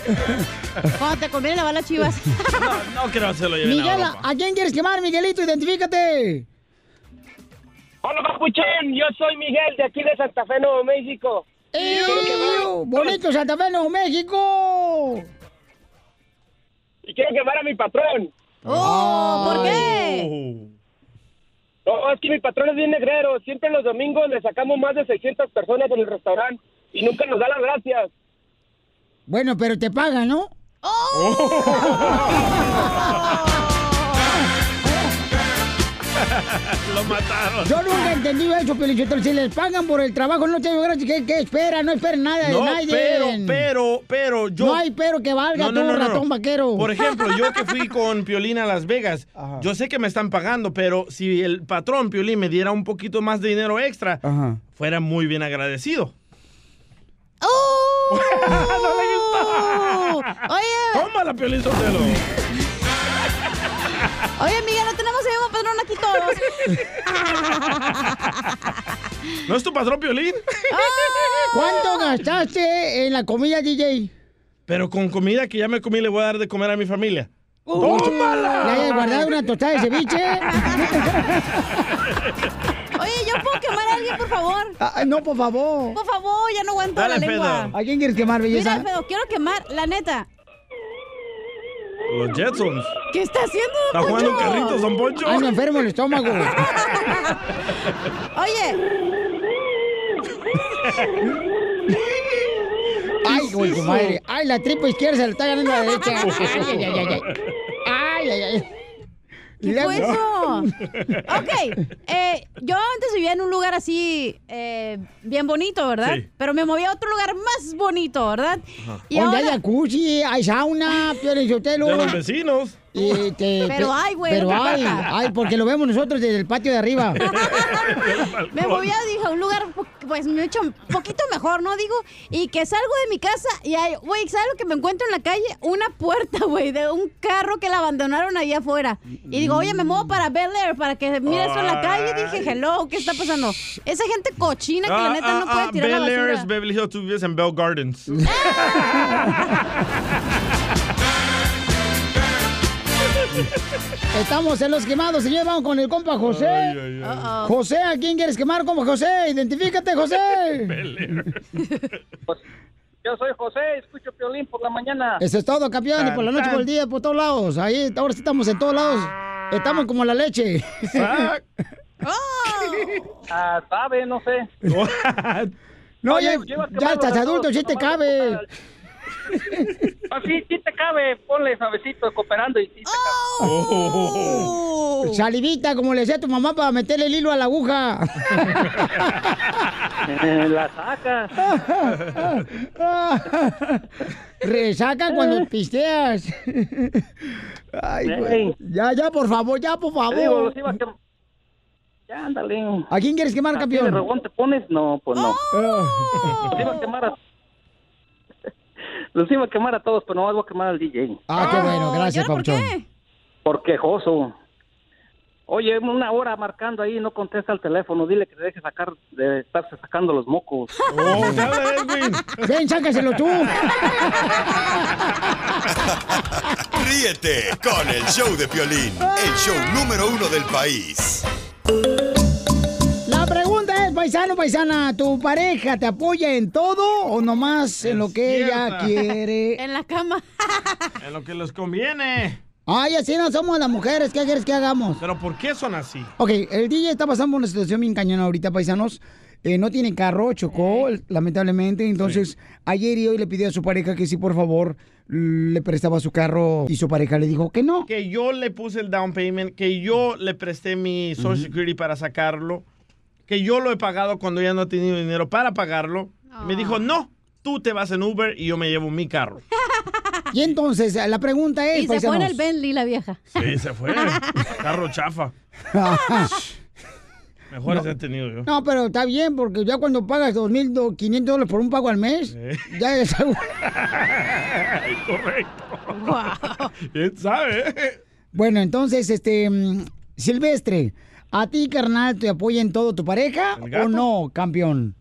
Cuando te conviene lavar las chivas. No, no creo que se lo lleven Miguel. ¿a quién quieres quemar, Miguelito? Identifícate. Hola, papuchón. Yo soy Miguel de aquí de Santa Fe, Nuevo México. ¡Ew! ¡Bonito Santa Fe, Nuevo México! Y quiero quemar a mi patrón. ¡Oh! ¿Por qué? No, es que mi patrón es bien negrero. Siempre los domingos le sacamos más de 600 personas en el restaurante y nunca nos da las gracias. Bueno, pero te pagan, ¿no? Lo mataron. Yo nunca he entendido eso, Pelichotero. Si les pagan por el trabajo, no tengo gracias. ¿Qué, qué esperan? No esperen nada de No, nadie. pero, pero, pero, yo... No hay pero que valga No, no, tú, no, no, no. ratón vaquero. Por ejemplo, yo que fui con Piolín a Las Vegas, yo sé que me están pagando, pero si el patrón Piolín me diera un poquito más de dinero extra, Ajá. fuera muy bien agradecido. ¡Oh! ¡No Oye, Tómala, Piolín Sotelo. oye, Miguel, ¿No es tu patrón Piolín? ¿Cuánto gastaste en la comida, DJ? Pero con comida que ya me comí le voy a dar de comer a mi familia. Uh, ¿Le hayas guardado una tostada de ceviche? Oye, ¿yo puedo quemar a alguien, por favor? Ah, no, por favor. Por favor, ya no aguanto Dale, la lengua. ¿A quién quieres quemar, belleza? Mira, quiero quemar, la neta. Los Jetsons. ¿Qué está haciendo, Está jugando Poncho? carritos, don Poncho. Ando enfermo el estómago. Oye, Ay, güey, tu madre. Ay, la tripa izquierda se le está ganando a la derecha. Ay, ay, ay, ay. Ay, ay, ay. ¿Qué fue eso? Ok, eh, yo antes vivía en un lugar así, eh, bien bonito, ¿verdad? Sí. Pero me moví a otro lugar más bonito, ¿verdad? Y Donde ahora- hay jacuzzi, hay sauna, Piolín Sotelo. De los vecinos. Y te- Pero hay, güey, Pero no hay, hay, porque lo vemos nosotros desde el patio de arriba. Me moví a, dije, a un lugar, pues, mucho, poquito mejor, ¿no? Digo, y que salgo de mi casa y hay, güey, ¿sabes lo que me encuentro en la calle? Una puerta, güey, de un carro que la abandonaron ahí afuera. Y digo, oye, me muevo para Bel Air, para que mire eso en la calle. Y dije, hello, ¿qué está pasando? Esa gente cochina que la neta no puede tirar la Bel Air basura. es Beverly Hills, tú vives en Bell Gardens. Estamos en los quemados, señor. Vamos con el compa José. José, ¿a quién quieres quemar, compa José? Identifícate, José. Yo soy José, escucho Piolín por la mañana. Eso es todo, campeón. Y por la noche, por el día, por todos lados. Ahí, ahora sí estamos en todos lados. Estamos como la leche. Ah, sabe, no sé. No, Oye, ya, ya estás adulto, sí te cabe. Ah, sí, sí te cabe. Ponle suavecito, cooperando y sí te Oh. Salivita, como le decía a tu mamá para meterle el hilo a la aguja. cabe. la sacas. Resaca cuando pisteas. Ay, güey. Ey. Ya, ya, por favor, ya, por digo, favor. los iba a quem- Ya, ándale. ¿A quién quieres quemar, ¿Así campeón? rogón te pones? No, pues no. Los iba a quemar a... Los iba a quemar a todos, pero no voy a quemar al DJ. Ah, qué bueno, gracias, ¿y ahora por Pauchón. qué? Por quejoso. Oye, una hora marcando ahí, no contesta el teléfono. Dile que te deje sacar, de estarse sacando los mocos. Oh, habla Edwin. Ven, sácaselo tú. Ríete con el show de Piolín, el show número uno del país. Paisano, paisana, ¿tu pareja te apoya en todo o nomás en lo que ella quiere? En la cama. En lo que les conviene. Ay, así no somos las mujeres, ¿qué quieres que hagamos? Pero ¿por qué son así? Ok, el DJ está pasando por una situación bien cañona ahorita, paisanos. Eh, no tiene carro, chocó, lamentablemente. Entonces, ayer y hoy le pidió a su pareja que sí, por favor, le prestaba su carro y su pareja le dijo que no. Que yo le puse el down payment, que yo le presté mi Social Security para sacarlo, que yo lo he pagado cuando ya no he tenido dinero para pagarlo. Me dijo, no, tú te vas en Uber y yo me llevo mi carro. Y entonces, la pregunta es, Y se fue en el. Bentley la vieja. Sí, se fue. Carro chafa. Mejores he tenido yo. No, pero está bien, porque ya cuando pagas 2.500 dólares por un pago al mes, ya es algo... Correcto. ¿Quién sabe? Bueno, entonces, este, mm, Silvestre, ¿a ti, carnal, te apoya en todo tu pareja o no, campeón?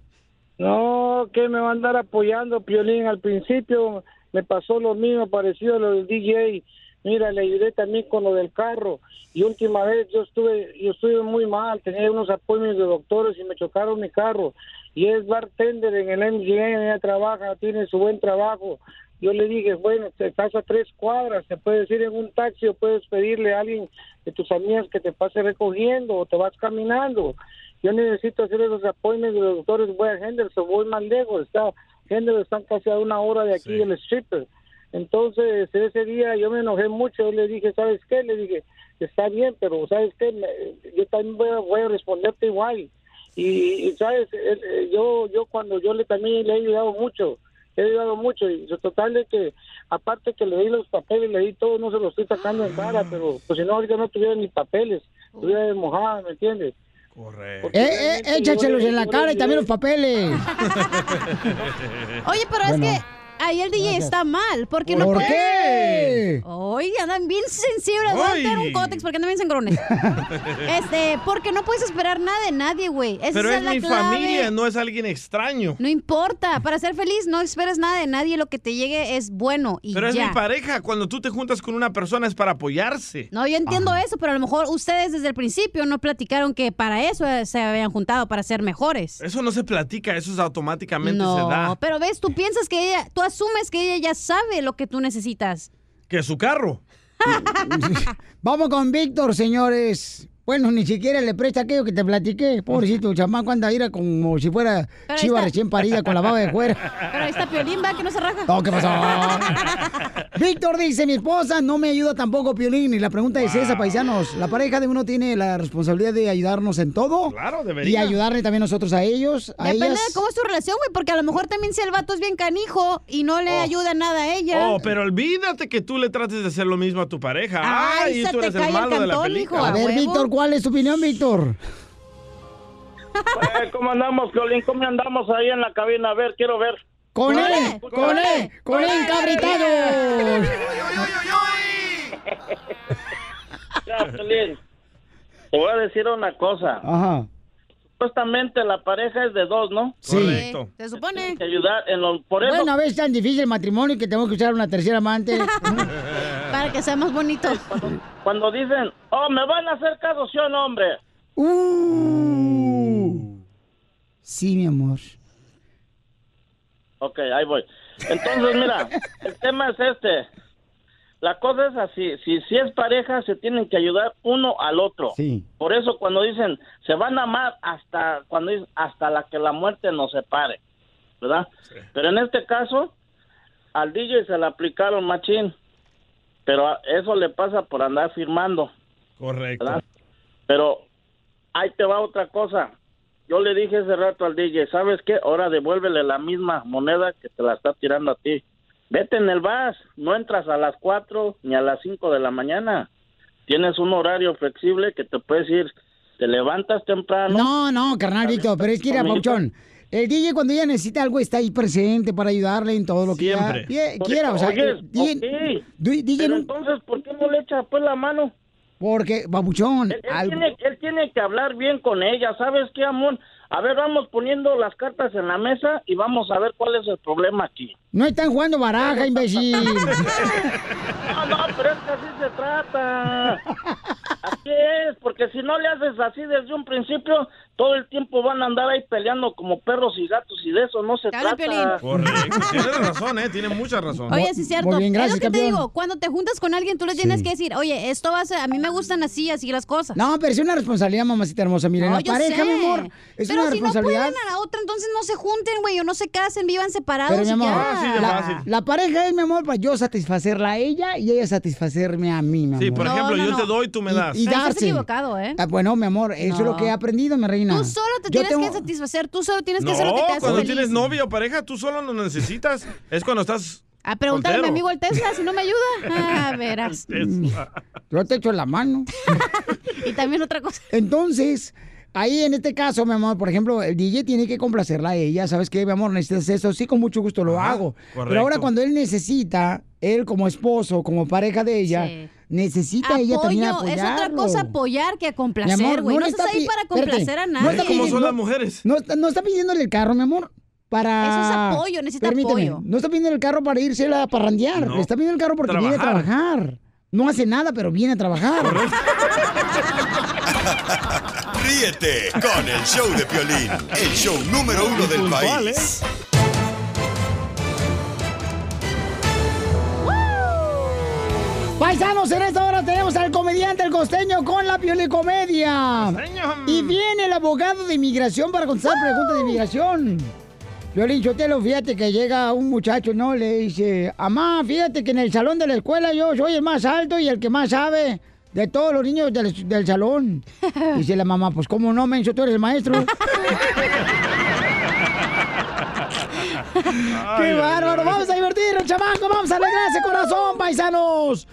No, que me va a andar apoyando, Piolín. Al principio me pasó lo mismo, parecido a lo del DJ. Mira, le ayudé también con lo del carro. Y última vez yo estuve, yo estuve muy mal, tenía unos apoyos de doctores y me chocaron mi carro. Y es bartender en el MGM, ella trabaja, tiene su buen trabajo. Yo le dije, bueno, te estás a tres cuadras, te puedes ir en un taxi o puedes pedirle a alguien de tus amigas que te pase recogiendo o te vas caminando. Yo necesito hacer esos apoyos de los doctores, voy a Henderson, voy más lejos, está, Henderson están casi a una hora de aquí del stripper. Entonces, ese día yo me enojé mucho, yo le dije, ¿sabes qué? Le dije, está bien, pero ¿sabes qué? Me- yo también voy a, voy a responderte igual. Y, y, ¿sabes? Eh, eh, Yo, yo cuando yo le también le he ayudado mucho, he ayudado mucho. Y lo total de que, aparte que le di los papeles, le di todo, no se los estoy sacando en cara, pero pues si no, ahorita no tuviera ni papeles, estuviera mojada, ¿me entiendes? Correcto. Eh, eh, échaselos en la cara y también los papeles. Oye, pero Bueno. es que ahí el DJ está mal, porque no ¿Por puede- qué? Oye, andan bien sensibles. Voy a tener un cótex porque andan bien sangrones. este, porque no puedes esperar nada de nadie, güey. Esa Pero es la mi clave. familia, no es alguien extraño. No importa, para ser feliz no esperes nada de nadie, lo que te llegue es bueno y Pero es mi pareja. Cuando tú te juntas con una persona es para apoyarse. No, yo entiendo eso, pero a lo mejor ustedes desde el principio no platicaron que para eso se habían juntado, para ser mejores. Eso no se platica, eso es automáticamente se No, da. pero ves, tú piensas que ella, tú asumes que ella ya sabe lo que tú necesitas. Que su carro. Vamos con Víctor, señores. Bueno, ni siquiera le presta aquello que te platiqué. Pobrecito, chamaco anda a ir como si fuera Pero chiva está. recién parida con la baba de fuera. Pero ahí está Piolín, va, que no se raja. No, ¿qué pasó? Víctor dice, mi esposa no me ayuda tampoco, Piolín. Y la pregunta es esa, paisanos. ¿La pareja de uno tiene la responsabilidad de ayudarnos en todo? Claro, Y debería. ayudarle también nosotros a ellos, a Depende ellas. de cómo es tu relación, güey, porque a lo mejor también si el vato es bien canijo y no le ayuda nada a ella. Oh, pero olvídate que tú le trates de hacer lo mismo a tu pareja. Ay, Ay, se tú te eres el cae el malo de la cantón, hijo. A ver. Víctor, ¿cuál es tu opinión, Víctor? Eh, ¿Cómo andamos, Piolín? ¿Cómo andamos ahí en la cabina? A ver, quiero ver. ¡Con él! ¡Con él! ¡Con él, cabritado! Ya, Piolín, te voy a decir una cosa. Ajá. Supuestamente la pareja es de dos, ¿no? Sí. Correcto. Se supone. Que ayudar en lo, por eso. Bueno, a veces es tan difícil el matrimonio que tengo que usar una tercera amante. Para que sea más bonito. Cuando dicen, oh, me van a hacer caso, sí o no, hombre. Uh. Sí, mi amor. Ok, ahí voy. Entonces, mira, el tema es este. La cosa es así, si, si es pareja, se tienen que ayudar uno al otro. Sí. Por eso cuando dicen, se van a amar hasta cuando dicen, hasta la que la muerte nos separe, ¿verdad? Pero en este caso, al DJ se le aplicaron machín, pero a- eso le pasa por andar firmando, Correcto. ¿verdad? Pero ahí te va otra cosa. Yo le dije ese rato al DJ, ¿sabes qué? Ahora devuélvele la misma moneda que te la está tirando a ti. Vete en el bus, no entras a las 4 ni a las 5 de la mañana. Tienes un horario flexible que te puedes ir, te levantas temprano. No, no, carnal Víctor, pero es que, Conmigo. Pauchón, el DJ cuando ella necesita algo está ahí presente para ayudarle en todo lo que ella quiera. O sea, Oye, el DJ, ok, du- DJ pero no- entonces, ¿por qué no le echa pues la mano? Porque, babuchón, Él, él al- tiene, él tiene que hablar bien con ella, ¿sabes qué, amor? A ver, vamos poniendo las cartas en la mesa y vamos a ver cuál es el problema aquí. no están jugando baraja, imbécil. No, no, pero es que así se trata. Así es, porque si no le haces así desde un principio, todo el tiempo van a andar ahí peleando como perros y gatos y de eso no se habla, trata. Correcto, tienes razón, ¿eh? Tiene mucha razón. Oye, sí es cierto. Muy bien, es gracias, lo que te digo, cuando te juntas con alguien, tú le tienes que decir, oye, esto va a ser, a mí me gustan así, así las cosas. No, pero es una responsabilidad, mamacita hermosa. Miren, No, la pareja, sé. mi amor, es pero una si no pueden a la otra, entonces no se junten, güey, o no se casen, vivan separados Pero, mi amor, ya. la, la pareja es, mi amor, para yo satisfacerla a ella y ella satisfacerme a mí, mi amor. Sí, por ejemplo, yo te doy, tú me das. Y, y Pero estás darse. equivocado, ¿eh? Ah, bueno, mi amor, eso es lo que he aprendido, mi reina. Tú solo te Yo tienes tengo- que satisfacer, tú solo tienes que No, hacer lo que te hace cuando feliz. tienes novia o pareja, tú solo no necesitas. Es cuando estás. A preguntarle a mi amigo el Tesla si no me ayuda. Ah, verás. Yo te echo la mano. y también otra cosa. Entonces, ahí en este caso, mi amor, por ejemplo, el DJ tiene que complacerla a ella. ¿Sabes qué, mi amor? Necesitas eso. Sí, con mucho gusto lo hago. Pero ahora cuando él necesita, él como esposo, como pareja de ella, Sí. Necesita ella también Apoyo, es apoyarlo. otra cosa apoyar que complacer, güey. No, le estás está ahí para espérate, complacer a no nadie. está pidiendo- no- mujeres. No, está- no está pidiéndole el carro, mi amor. Para... Eso es apoyo, necesita Permíteme, apoyo. No está pidiendo el carro para irse a parrandear. No. Está pidiendo el carro porque viene a Trabajar. trabajar. No hace nada, pero viene a trabajar. Ríete con el show de Piolín, el show número uno del país. Paisanos, en esta hora tenemos al comediante El Costeño con la piolicomedia. Y viene el abogado de inmigración para contestar preguntas de inmigración. Violín Chotelo, fíjate que llega un muchacho, ¿no? Le dice, Amá, fíjate que en el salón de la escuela yo soy el más alto y el que más sabe de todos los niños del, del salón. Dice la mamá, pues cómo no, menso, tú eres el maestro. ¡Qué bárbaro! Vamos a divertirnos, chamaco. Vamos a alegrar ese corazón, paisanos.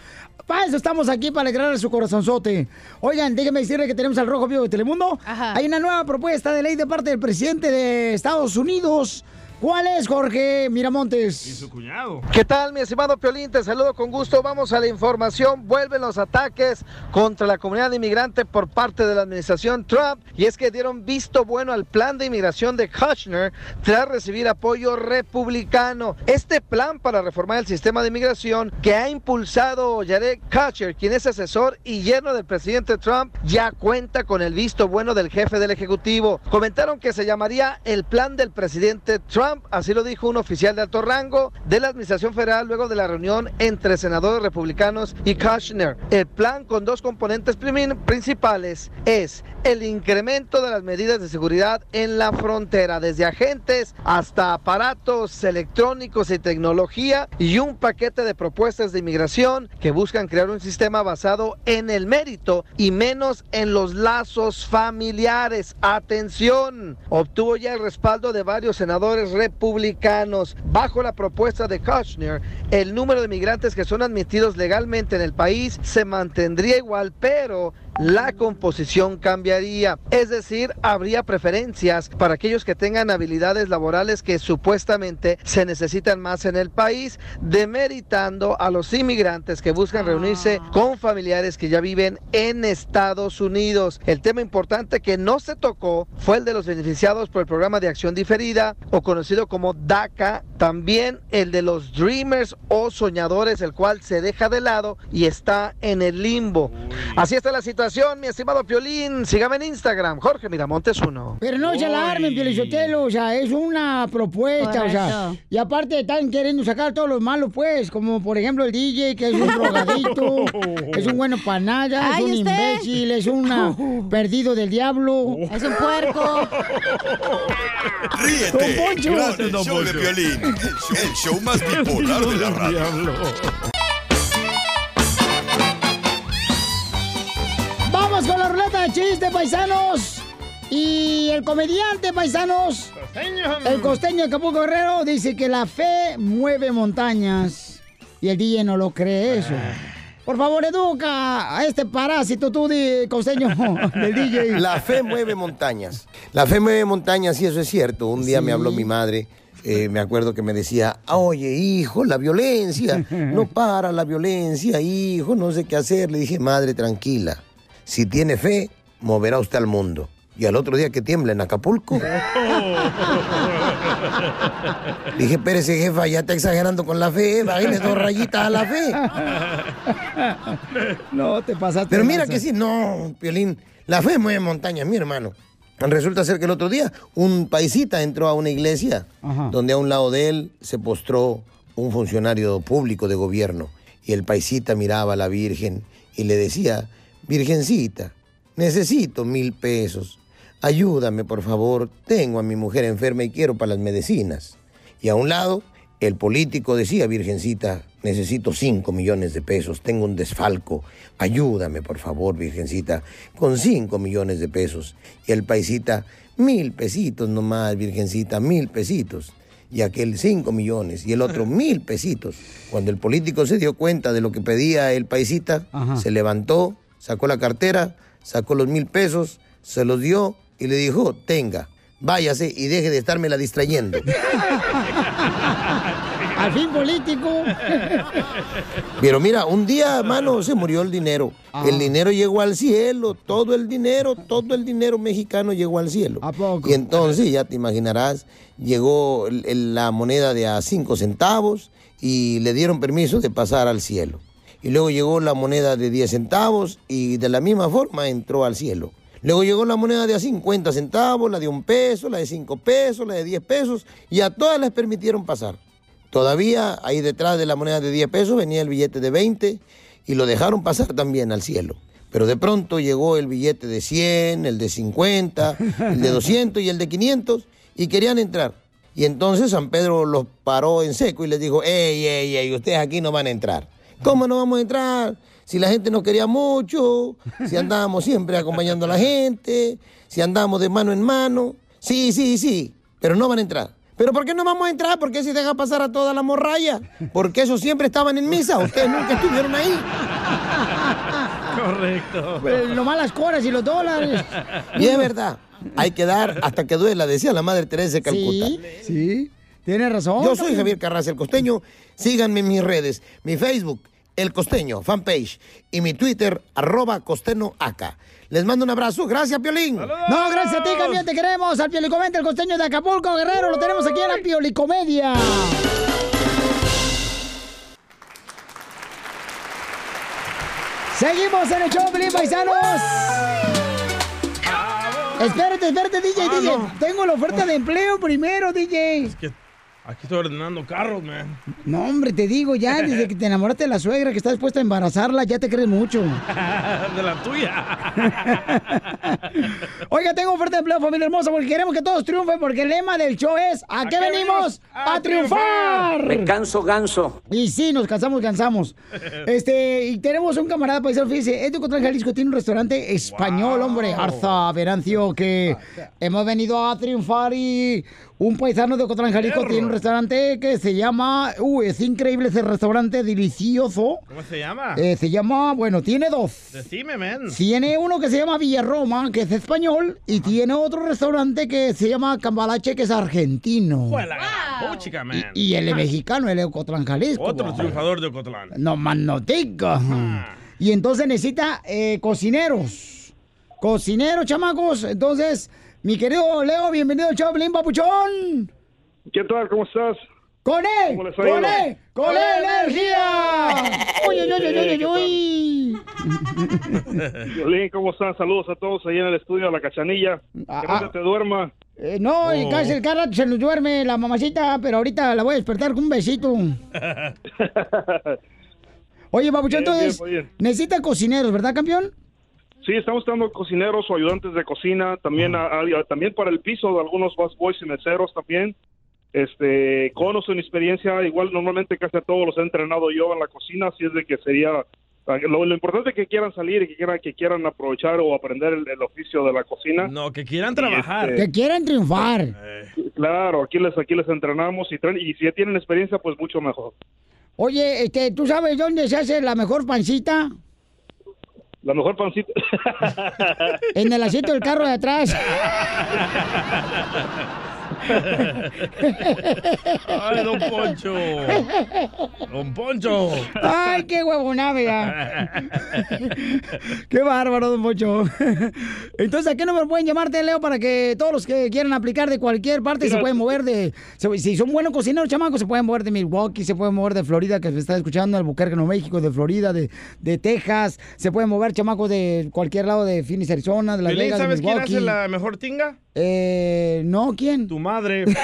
Para eso estamos aquí, para alegrar su corazonzote. Oigan, déjenme decirle que tenemos al Rojo Vivo de Telemundo. Hay una nueva propuesta de ley de parte del presidente de Estados Unidos. ¿Cuál es, Jorge Miramontes? Su cuñado. ¿Qué tal, mi estimado Piolín? Te saludo con gusto. Vamos a la información. Vuelven los ataques contra la comunidad inmigrante por parte de la administración Trump. Y es que dieron visto bueno al plan de inmigración de Kushner tras recibir apoyo republicano. Este plan para reformar el sistema de inmigración que ha impulsado Jared Kushner, quien es asesor y yerno del presidente Trump, ya cuenta con el visto bueno del jefe del Ejecutivo. Comentaron que se llamaría el plan del presidente Trump, así lo dijo un oficial de alto rango de la Administración Federal luego de la reunión entre senadores republicanos y Kushner. El plan con dos componentes principales es el incremento de las medidas de seguridad en la frontera, desde agentes hasta aparatos electrónicos y tecnología y un paquete de propuestas de inmigración que buscan crear un sistema basado en el mérito y menos en los lazos familiares. Atención, obtuvo ya el respaldo de varios senadores republicanos. Bajo la propuesta de Kushner, el número de migrantes que son admitidos legalmente en el país se mantendría igual, pero la composición cambiaría. Es decir, habría preferencias para aquellos que tengan habilidades laborales que supuestamente se necesitan más en el país, demeritando a los inmigrantes que buscan reunirse con familiares que ya viven en Estados Unidos. El tema importante que no se tocó fue el de los beneficiados por el programa de acción diferida o conocido como DACA, también el de los dreamers o soñadores, el cual se deja de lado y está en el limbo. Así está la situación, mi estimado Piolín. Sígame en Instagram, Jorge Miramontes 1. Pero no se alarmen, Pielichotelo, o sea, es una propuesta, o sea, Correcto. y aparte están queriendo sacar todos los malos, pues, como por ejemplo el DJ, que es un drogadito, es un bueno para nada, es un usted. imbécil, es un perdido del diablo. Es un puerco. Ríete Don Poncho. con el show de Piolín, el show, el show más bipolar de la radio. Vamos con la ruleta de chiste, paisanos. Y el comediante, paisanos, el costeño de Acapulco Guerrero, dice que la fe mueve montañas. Y el DJ no lo cree eso. Por favor, educa a este parásito tú, di, costeño, del DJ. La fe mueve montañas. La fe mueve montañas y eso es cierto. Un día me habló mi madre. eh, me acuerdo que me decía, "Ah, oye hijo, la violencia, no para la violencia, hijo, no sé qué hacer. Le dije, madre, tranquila, si tiene fe, moverá usted al mundo. Y al otro día que tiembla en Acapulco, dije, espérese jefa, ya está exagerando con la fe, bájale dos rayitas a la fe. No, te pasaste. Pero mira que sí, no, Piolín, la fe mueve montañas, mi hermano. Resulta ser que el otro día un paisita entró a una iglesia donde a un lado de él se postró un funcionario público de gobierno y el paisita miraba a la Virgen y le decía, Virgencita, necesito mil pesos, ayúdame por favor, tengo a mi mujer enferma y quiero para las medicinas. Y a un lado, el político decía, Virgencita, necesito 5 millones de pesos, tengo un desfalco, ayúdame por favor, Virgencita, con 5 millones de pesos. Y el paisita, mil pesitos nomás, Virgencita, mil pesitos. Y aquel 5 millones y el otro mil pesitos. Cuando el político se dio cuenta de lo que pedía el paisita, se levantó, sacó la cartera, sacó los mil pesos, se los dio y le dijo, tenga, váyase y deje de estármela distrayendo. Al fin político. Pero mira, un día, mano, se murió el dinero. El dinero llegó al cielo, todo el dinero, todo el dinero mexicano llegó al cielo. Y entonces, ya te imaginarás, llegó la moneda de a cinco centavos y le dieron permiso de pasar al cielo. Y luego llegó la moneda de 10 centavos y de la misma forma entró al cielo. Luego llegó la moneda de a 50 centavos, la de un peso, la de 5 pesos, la de 10 pesos, y a todas les permitieron pasar. Todavía ahí detrás de la moneda de 10 pesos venía el billete de 20 y lo dejaron pasar también al cielo. Pero de pronto llegó el billete de 100, el de 50, el de 200 y el de 500 y querían entrar. Y entonces San Pedro los paró en seco y les dijo, ey, ey, ey, ustedes aquí no van a entrar. ¿Cómo no vamos a entrar? Si la gente nos quería mucho, si andábamos siempre acompañando a la gente, si andábamos de mano en mano. Sí, sí, sí, pero no van a entrar. ¿Pero por qué no vamos a entrar? ¿Por qué si deja pasar a toda la morralla? Porque esos siempre estaban en misa, ustedes nunca estuvieron ahí. Correcto. Lo más las coras y los dólares. Y es verdad, hay que dar hasta que duela, decía la Madre Teresa de Calcuta. Sí, sí, tienes razón. Yo soy Javier Carranza, el costeño. Síganme en mis redes, mi Facebook, El Costeño, fanpage, y mi Twitter, arroba costeño acá. Les mando un abrazo. Gracias, Piolín. No, gracias a ti, campeón, te queremos. Al Piolicomedia, el costeño de Acapulco, Guerrero, lo tenemos aquí en la Piolicomedia. Seguimos en el show, Pelín Paisanos. Espérate, espérate, DJ, Ah, DJ. no. Tengo la oferta de empleo primero, DJ. Que aquí estoy ordenando carros, man. No, hombre, te digo ya, desde que te enamoraste de la suegra que está dispuesta a embarazarla, ya te crees mucho. de la tuya. Oiga, tengo oferta de empleo, familia hermosa, porque queremos que todos triunfen, porque el lema del show es ¿A, qué venimos? ¡A, triunfar! Me canso ganso. Y sí, nos cansamos, cansamos. Este, y tenemos un camarada paisano, fíjese, es de Ocotlán, Jalisco, tiene un restaurante español, hombre, Arza Verancio, que hemos venido a triunfar y un paisano de Ocotlán, Jalisco, tiene un restaurante que se llama, uy, es increíble ese restaurante, delicioso. ¿Cómo se llama? Eh, se llama, bueno, tiene dos. Decime, man. Tiene uno que se llama Villarroma, que es español, y tiene otro restaurante que se llama Cambalache, que es argentino. Gran puchica, man. Y el mexicano, el de Ocotlán, Jalisco. Otro triunfador de Ocotlán. No más notica. Y entonces necesita eh, cocineros. Cocineros, chamacos. Entonces, mi querido Leo, bienvenido al Chaplin, papuchón. ¿Qué tal? ¿Cómo estás? ¡Con él! ¿Cómo les ha ¡Con él! ¡Con él, energía! ¡Uy, uy, uy, uy, uy, uy! Violín, ¿cómo están? Saludos a todos ahí en el estudio, a la cachanilla. Que no se te duerma. Eh, no, y Oh. casi el carro se nos duerme la mamacita, pero ahorita la voy a despertar con un besito. Oye, papuchón, entonces, necesita cocineros, ¿verdad, campeón? Sí, estamos dando cocineros o ayudantes de cocina, también a- a- también para el piso de algunos busboys y meseros también. Este, con o sin experiencia, igual normalmente casi a todos los he entrenado yo en la cocina, así es de que sería lo, lo importante es que quieran salir y que quieran que quieran aprovechar o aprender el, el oficio de la cocina. No, que quieran trabajar. este- Que quieren triunfar. Claro, aquí les aquí les entrenamos y tren- y si ya tienen experiencia, pues mucho mejor. Oye, este, ¿tú sabes dónde se hace la mejor pancita? La mejor pancita. En el asiento del carro de atrás. Ay, don Poncho. Don Poncho. Ay, qué huevonave ya. Qué bárbaro, don Pocho. Entonces, ¿a qué número pueden llamarte, Leo, para que todos los que quieran aplicar de cualquier parte se pueden mover de... se- Si son buenos cocineros, chamacos, se pueden mover de Milwaukee, se pueden mover de Florida, que se está escuchando, Albuquerque, Nuevo México, de Florida, de, de Texas. Se pueden mover, chamacos, de cualquier lado de Phoenix, Arizona, de Las Vegas, de ¿sabes quién Milwaukee. hace la mejor tinga? Eh, no, ¿quién? Tu madre.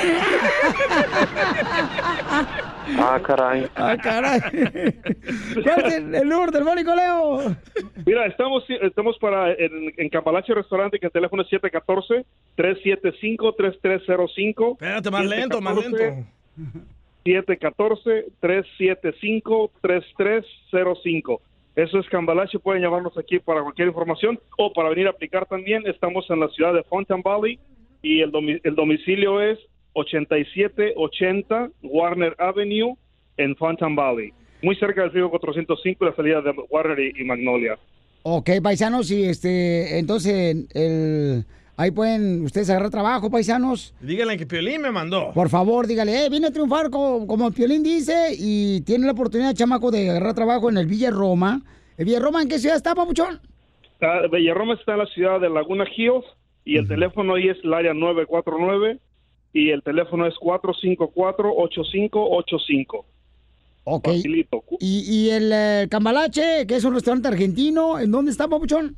Ah, caray. Ah, caray. ¿Cuál es el, el número telefónico, Leo? Mira, estamos, estamos para en, en Campalache Restaurante, que el teléfono es 714-375-3305. Espérate, más lento, más lento. 714-375-3305. Eso es Cambalache, pueden llamarnos aquí para cualquier información o para venir a aplicar también. Estamos en la ciudad de Fountain Valley y el, domi- el domicilio es 8780 Warner Avenue en Fountain Valley, muy cerca del Río 405 y la salida de Warner y, y Magnolia. Ok, paisanos, y este, entonces, el, ahí pueden ustedes agarrar trabajo, paisanos. Díganle que Piolín me mandó. Por favor, dígale, eh, viene a triunfar como, como Piolín dice y tiene la oportunidad, chamaco, de agarrar trabajo en el Villa Roma. ¿El Villa Roma en qué ciudad está, papuchón? Ah, Bellarroma está en la ciudad de Laguna Hills y el teléfono ahí es el área 949 y el teléfono es 454-8585. Ok. Facilito. Y, y el eh, Cambalache, que es un restaurante argentino, ¿en dónde está, papuchón?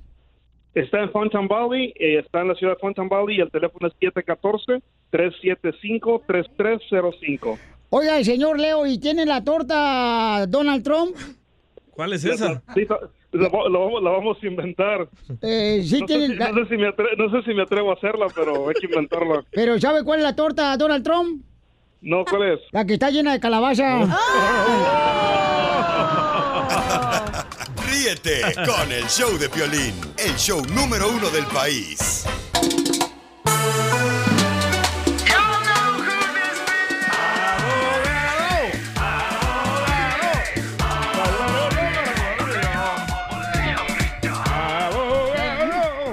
Está en Fountain Valley, eh, está en la ciudad de Fountain Valley y el teléfono es 714-375-3305. Oiga, el señor Leo, ¿y tiene la torta Donald Trump? ¿Cuál es esa? La, la vamos, la vamos a inventar. Eh, sí no, tiene sé si, la- no, sé si me atre- no sé si me atrevo a hacerla, pero hay que inventarla. Pero ¿sabe cuál es la torta Donald Trump? No, ¿cuál es? La que está llena de calabaza. Ríete con el show de Piolín, el show número uno del país.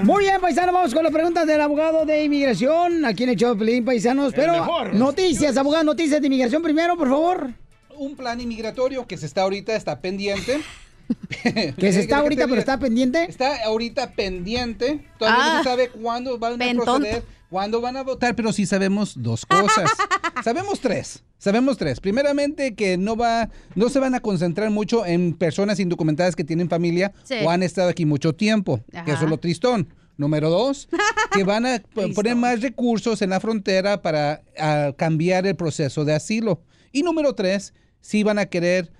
Muy bien, paisanos, vamos con las preguntas del abogado de inmigración. Aquí en el show de paisanos. Pero mejor. noticias, abogado, noticias de inmigración primero, por favor. Un plan inmigratorio que se está ahorita, está pendiente. Que se está ahorita, pero está pendiente. Está ahorita pendiente. Todavía no Ah. se sabe cuándo van a proceder, cuándo van a votar, pero sí sabemos dos cosas. sabemos tres. Sabemos tres. Primeramente que no va, no se van a concentrar mucho en personas indocumentadas que tienen familia Sí. o han estado aquí mucho tiempo. Que eso es lo tristón. Número dos, que van a poner más recursos en la frontera para cambiar el proceso de asilo. Y número tres, sí van a querer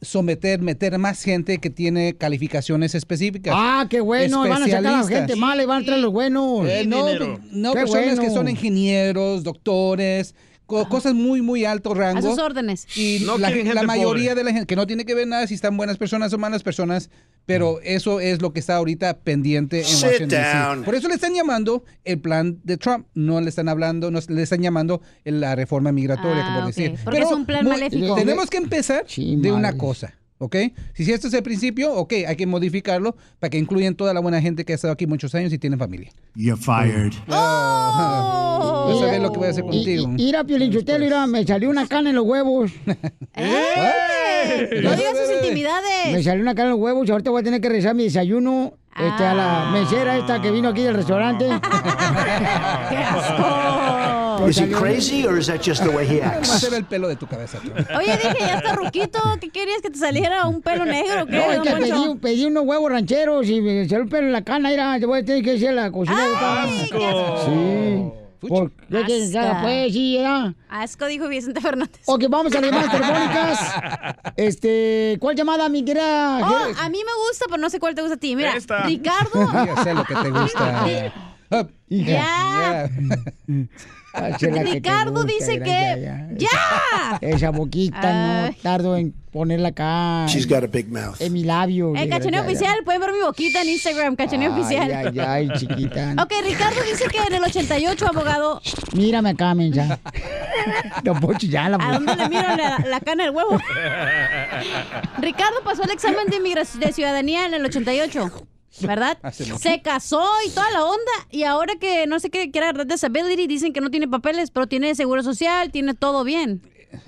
someter, meter más gente que tiene calificaciones específicas. Ah, qué bueno. Van a sacar a la gente mala y van a traer los buenos. Eh, no, no Qué personas que bueno. son ingenieros, doctores, co- cosas muy, muy alto rango. A sus órdenes. Y No la, la mayoría pobre. de la gente, que no tiene que ver nada si están buenas personas o malas personas, pero eso es lo que está ahorita pendiente en Sit Washington DC. Por eso le están llamando el plan de Trump, no le están hablando, no le están llamando la reforma migratoria, Ah, como decir. Porque es un plan muy- maléfico. Tenemos que empezar de una cosa. ¿Ok? Si esto es el principio, ok, hay que modificarlo para que incluyan toda la buena gente que ha estado aquí muchos años y tienen familia. You're fired. Oh. A ver lo que voy a hacer contigo. Mira, Piolinchotelo, mira, me salió una cana en los huevos. ¡Eh! No digas sus intimidades. Me salió una cana en los huevos y ahorita voy a tener que rezar mi desayuno este, a la mesera esta que vino aquí del restaurante. ¡Qué asco! Is he crazy or is that just the way he Va a ser el pelo de tu cabeza. tú. Oye, dije, ya está ruquito. ¿Qué querías que te saliera un pelo negro o qué? No, es que pedí, pedí unos huevos rancheros y me salió el pelo en la cana. Mira, te voy a tener que decir la cocina de esta. Sí. ¿Por qué que haga, Asca. pues? Sí, ya. Asco, dijo Vicente Fernández. Ok, vamos a las llamadas telefónicas. Este, ¿cuál llamada, mi querida? Oh, a mí me gusta, pero no sé cuál te gusta a ti. Mira, Esta. Ricardo. Ya sé lo que te gusta. Ah, Ya. Ah, que te Ricardo gusta, dice que. ya, ¡Ya! Esa boquita Ay. no tardo en ponerla acá. She's got a big mouth. En mi labio. El cachaneo desgraciada. oficial, pueden ver mi boquita en Instagram, cachaneo Ay, oficial. Ay, ay, chiquita. Ok, Ricardo dice que en el 88, abogado, Mírame acá, mensa. Don Poncho, ya la ¿A dónde le miro la, la cana del huevo? Ricardo pasó el examen de, inmigración de ciudadanía en el 88. ¿Verdad? Mucho. Se casó y toda la onda. Y ahora que no sé qué, que era Disability, dicen que no tiene papeles, pero tiene seguro social, tiene todo bien.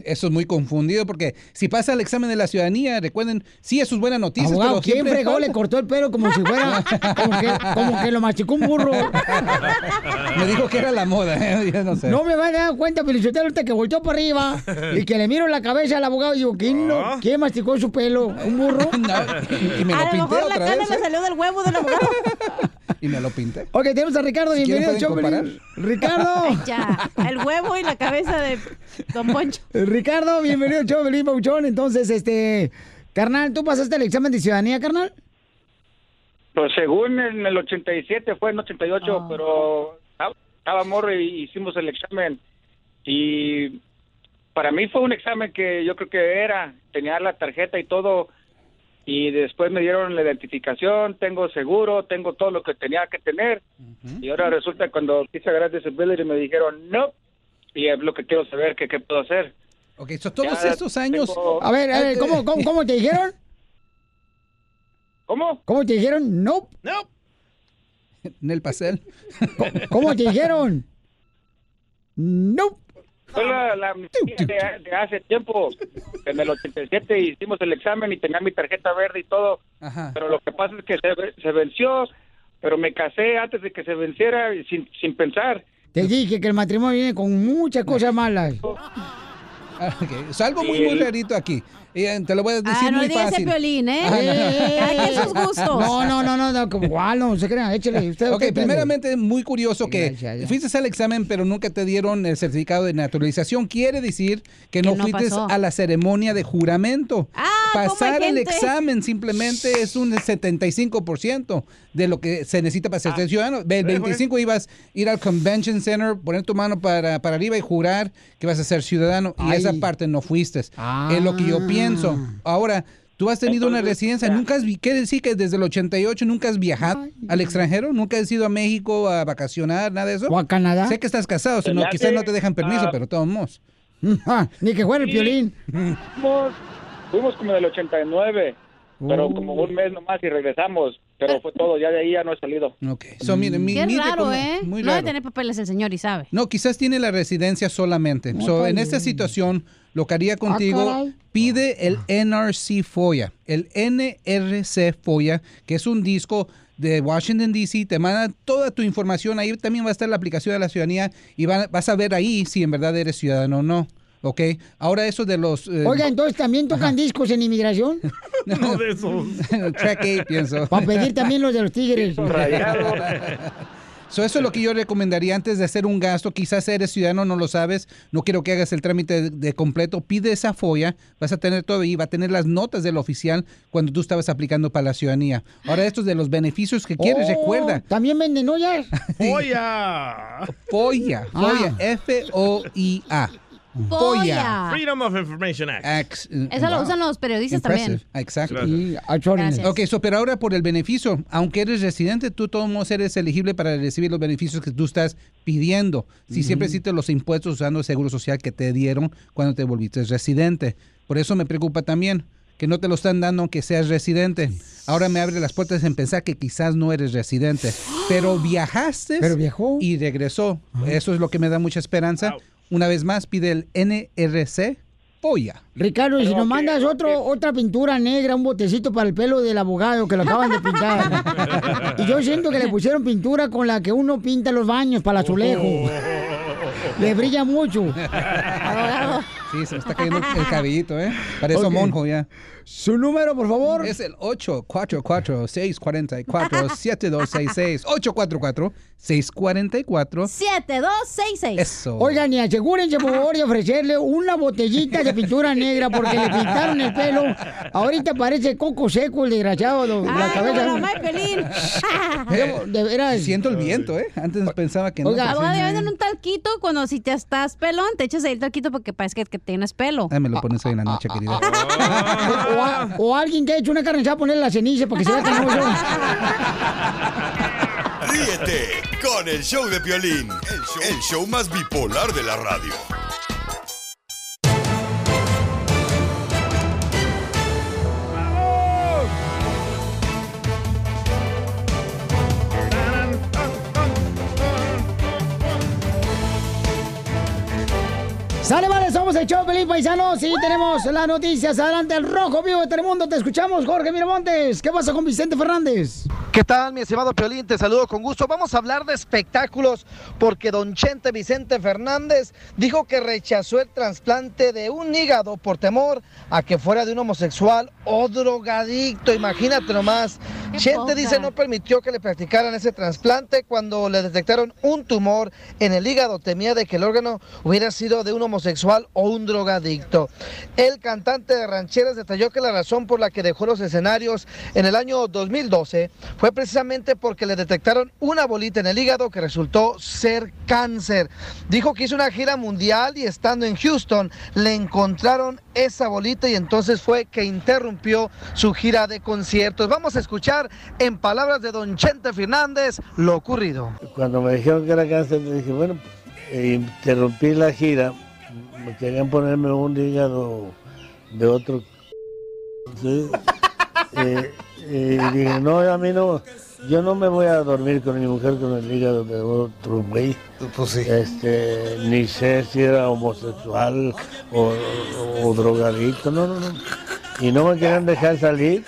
Eso es muy confundido porque si pasa el examen de la ciudadanía, recuerden, sí, eso es buena noticia. Abogado, pero ¿quién fregó? Le cortó el pelo como si fuera, como que, como que lo machicó un burro. Me dijo que era la moda, ¿eh? Yo no sé. No me van a dar cuenta, Felicitero, ahorita que volteó para arriba y que le miro la cabeza al abogado y digo, ¿quién, lo, ¿quién masticó su pelo? ¿Un burro? y me lo A lo mejor la otra cana vez. le ¿eh? salió del huevo del abogado. Y me lo pinté. Ok, tenemos a Ricardo, Si bienvenido al show. Ricardo. Ya. El huevo y la cabeza de Don Poncho. Ricardo, bienvenido al show, Pauchón. Entonces, este, carnal, ¿tú pasaste el examen de ciudadanía, carnal? Pues según en el 87 fue en 88, pero estaba- estaba morro y hicimos el examen. Y para mí fue un examen que yo creo que era, tenía la tarjeta y todo. Y después me dieron la identificación, tengo seguro, tengo todo lo que tenía que tener. Y ahora resulta cuando quise agarrar disability me dijeron no. Y es lo que quiero saber, que qué puedo hacer. Ok, so todos Ya estos años. tengo- A ver, a ver, ¿cómo, cómo, cómo te dijeron? ¿Cómo? ¿Cómo te dijeron? No. No. En el pastel. ¿Cómo te dijeron? No. Fue la, la de, de hace tiempo. En el 87 hicimos el examen y tenía mi tarjeta verde y todo. Ajá. Pero lo que pasa es que se, se venció, pero me casé antes de que se venciera y sin, sin pensar. Te dije que el matrimonio viene con muchas cosas malas. Ah, ok. Es algo muy, muy rarito aquí. Y, eh, te lo voy a decir Ah, no muy le digas ese fácil. piolín, ¿eh? Ah, no. Quien sus gustos. No, no, no, no, no, igual, no se crean, échale. Usted, Ok, ¿qué primeramente, muy curioso que Gracias, ya. fuiste al examen, pero nunca te dieron el certificado de naturalización. Quiere decir que no, Que no fuiste pasó. a la ceremonia de juramento. Ah, ¿cómo hay Pasar el examen simplemente es un 75% de lo que se necesita para ser Ah. ciudadano. El 25 ibas a ir al Convention Center, poner tu mano para, para arriba y jurar que vas a ser ciudadano. Y Ay. esa parte no fuiste. Es lo que yo pienso. Ahora, tú has tenido una residencia. ¿Nunca has, quiere decir que desde el 88 nunca has viajado al extranjero? ¿Nunca has ido a México a vacacionar, nada de eso? ¿O a Canadá? Sé que estás casado, sino me quizás no te dejan permiso, ah, pero todos modos. Ni que fuera el Sí. piolín. Fuimos, fuimos como del 89, pero como un mes nomás y regresamos. Pero fue todo, ya de ahí ya no he salido. Ok. So, mire, mi- Qué mire raro, cómo- ¿eh? Muy no raro. debe tener papeles el señor y sabe. No, quizás tiene la residencia solamente. No, So, en esta situación, lo que haría contigo, caray. pide el NRC FOIA. El NRC FOIA, que es un disco de Washington, D.C., te manda toda tu información. Ahí también va a estar la aplicación de la ciudadanía y va- vas a ver ahí si en verdad eres ciudadano o no. ¿Ok? Ahora eso de los... eh, Oiga, entonces también tocan discos en inmigración. no de esos. Track 8, pienso. Para pedir también los de los tigres. So, eso es lo que yo recomendaría antes de hacer un gasto. Quizás eres ciudadano, no lo sabes. No quiero que hagas el trámite de, de completo. Pide esa folla. Vas a tener todo ahí. Va a tener las notas del oficial cuando tú estabas aplicando para la ciudadanía. Ahora, estos de los beneficios que quieres, Oh, recuerda. También venden ollas. ¡Folla! FOIA. FOIA. F-O-I-A. Folla. Freedom of Information Act. Eso lo usan los periodistas también. Exacto. Y. Ok, so, pero ahora por el beneficio, aunque eres residente, tú todos modos eres elegible para recibir los beneficios que tú estás pidiendo. Si siempre hiciste los impuestos usando el seguro social que te dieron cuando te volviste residente. Por eso me preocupa también que no te lo están dando aunque seas residente. Ahora me abre las puertas en pensar que quizás no eres residente, pero viajaste Pero viajó. y regresó. Eso es lo que me da mucha esperanza. Una vez más pide el NRC FOIA. Ricardo, y si nos mandas otro, otra pintura negra, un botecito para el pelo del abogado que lo acaban de pintar. y yo siento que le pusieron pintura con la que uno pinta los baños para el azulejo. Le brilla mucho. Abogado. Sí, se me está cayendo el cabellito, ¿eh? Parece Ok. monjo ya. Su número, por favor. Es el 844-644-7266. 844-644. 7266. Eso. Oigan, y asegúrense, por favor, de ofrecerle una botellita de pintura negra porque le pintaron el pelo. Ahorita parece coco seco el desgraciado, do- la cabeza. la mamá de Pelín. De, de veras. Siento el viento, ¿eh? Antes pensaba que no. Oiga, no. venden un talquito cuando si te estás pelón, te echas ahí el talquito porque parece que, que tienes pelo. Ay, me lo pones hoy en la noche, querida. O, a- o alguien que ha hecho una carne asada, ponerle la ceniza para que se vea que no. Ríete con el show de Piolín, el show, el show más bipolar de la radio. Sale, vale, somos el show, feliz paisanos. Sí, tenemos las noticias. Adelante, el rojo vivo de Telemundo. Te escuchamos, Jorge Miramontes. ¿Qué pasa con Vicente Fernández? ¿Qué tal, mi estimado Piolín? Te saludo con gusto. Vamos a hablar de espectáculos porque don Chente Vicente Fernández dijo que rechazó el trasplante de un hígado por temor a que fuera de un homosexual o drogadicto. Imagínate nomás. Chente poca. dice no permitió que le practicaran ese trasplante cuando le detectaron un tumor en el hígado. Temía de que el órgano hubiera sido de un homosexual o un drogadicto. El cantante de rancheras detalló que la razón por la que dejó los escenarios en el año 2012 fue precisamente porque le detectaron una bolita en el hígado que resultó ser cáncer. Dijo que hizo una gira mundial y estando en Houston le encontraron esa bolita y entonces fue que interrumpió su gira de conciertos. Vamos a escuchar en palabras de don Chente Fernández lo ocurrido. Cuando me dijeron que era cáncer, le dije, bueno, eh, interrumpí la gira. Me querían ponerme un hígado de otro. Sí. Eh, eh, y dije, no, a mí no. Yo no me voy a dormir con mi mujer con el hígado de otro güey. Este, ni sé si era homosexual o, o, o drogadicto, no, no, no. Y no me querían dejar salir.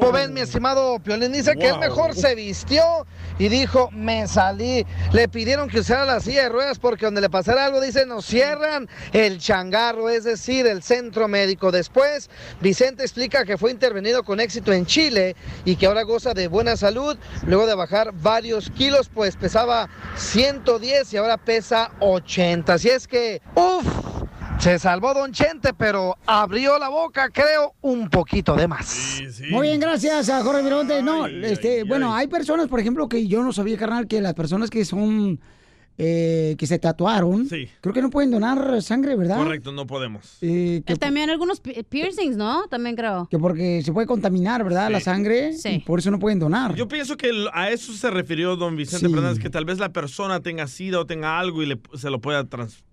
Como ven, mi estimado Piolín, dice que él mejor se vistió y dijo, me salí. Le pidieron que usara la silla de ruedas porque donde le pasara algo, dice, nos cierran el changarro, es decir, el centro médico. Después, Vicente explica que fue intervenido con éxito en Chile y que ahora goza de buena salud, luego de bajar varios kilos, pues pesaba 110 y ahora pesa 80. Así es que, uff, se salvó Don Chente, pero abrió la boca, creo, un poquito de más. Muy bien, gracias a Jorge Miramontes. No, este, bueno, hay personas, por ejemplo, que yo no sabía, carnal, que las personas que son, eh, que se tatuaron, Sí. creo que no pueden donar sangre, ¿verdad? Correcto, no podemos. Eh, que, También algunos pi- piercings, ¿no? También creo. que porque se puede contaminar, ¿verdad? La sangre. Sí. Y por eso no pueden donar. Yo pienso que a eso se refirió don Vicente Sí. Fernández, que tal vez la persona tenga sida o tenga algo y le- se lo pueda trans...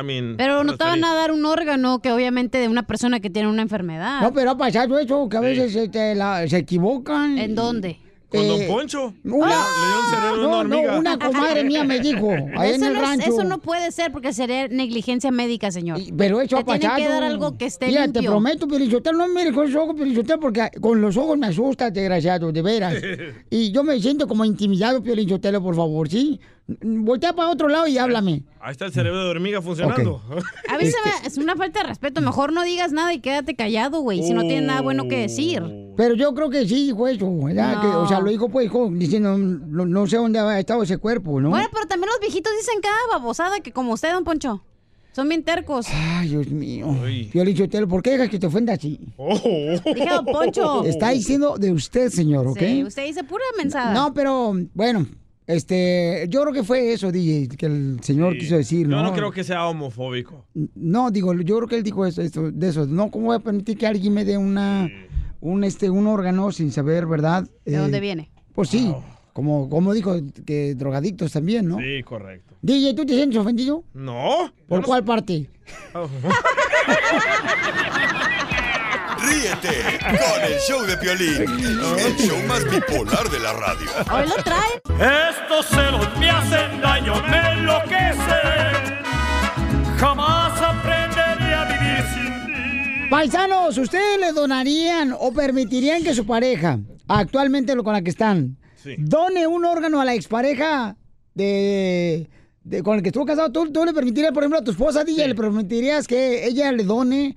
I mean, Pero no te van a dar un órgano que obviamente de una persona que tiene una enfermedad. No, pero ha pasado eso, que a veces este, la- se equivocan. ¿En dónde? Con Don Eh, Poncho. Una, Le dio un cerebro a no, una no, una comadre mía me dijo, ahí en Eso el no, es- rancho. eso no puede ser porque sería negligencia médica, señor. Pero eso Te ha pasado. tienen que dar algo que esté Mira, limpio. te prometo, Pelichotel, no me mires con esos ojos, Pelichotel, porque con los ojos me asustas, desgraciado, de veras. y yo me siento como intimidado, Pelichotel, por favor, ¿sí? Voltea para otro lado y háblame. Ahí está el cerebro de hormiga funcionando. A mí se Este me- es una falta de respeto. Mejor no digas nada y quédate callado, güey, si no tienes nada bueno que decir. Pero yo creo que sí dijo eso, ¿verdad? No. Que, o sea, lo dijo, pues, dijo, diciendo, no, no sé dónde ha estado ese cuerpo, ¿no? Bueno, pero también los viejitos dicen cada babosada que como usted, don Poncho. Son bien tercos. Ay, Dios mío. Pelichotel, ¿por qué dejas que te ofenda así? Dije, don Poncho. Está diciendo de usted, señor, ¿ok? Sí, usted dice pura mensada. No, pero bueno, este, yo creo que fue eso, DJ, que el señor quiso decir, ¿no? Yo no creo que sea homofóbico. No, digo, yo creo que él dijo eso, esto, de eso. No, ¿cómo voy a permitir que alguien me dé una, un, este, un órgano sin saber, verdad? ¿De Eh, dónde viene? Pues sí, como, como dijo, que drogadictos también, ¿no? Sí, correcto. DJ, ¿tú te sientes ofendido? No. ¿Por cuál parte? Ríete con el show de Piolín, el show más bipolar de la radio. Hoy lo trae. Estos celos me hacen daño, me enloquecen. Jamás aprenderé a vivir sin ti. Paisanos, ¿ustedes le donarían o permitirían que su pareja, actualmente lo con la que están, done un órgano a la expareja de, de- con el que estuvo casado? ¿Tú, tú le permitirías, por ejemplo, a tu esposa, DJ, le permitirías que ella le done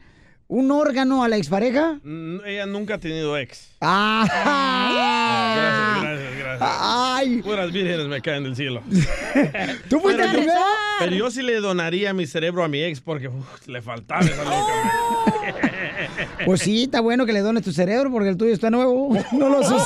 un órgano a la expareja? Mm, Ella nunca ha tenido ex. ¡Ah! Gracias, gracias, gracias. Ay. Puras vírgenes me caen del cielo. ¿Tú fuiste el primero? Pero yo sí le donaría mi cerebro a mi ex porque uf, le faltaba esa loca. Pues sí, está bueno que le dones tu cerebro porque el tuyo está nuevo. No lo uses.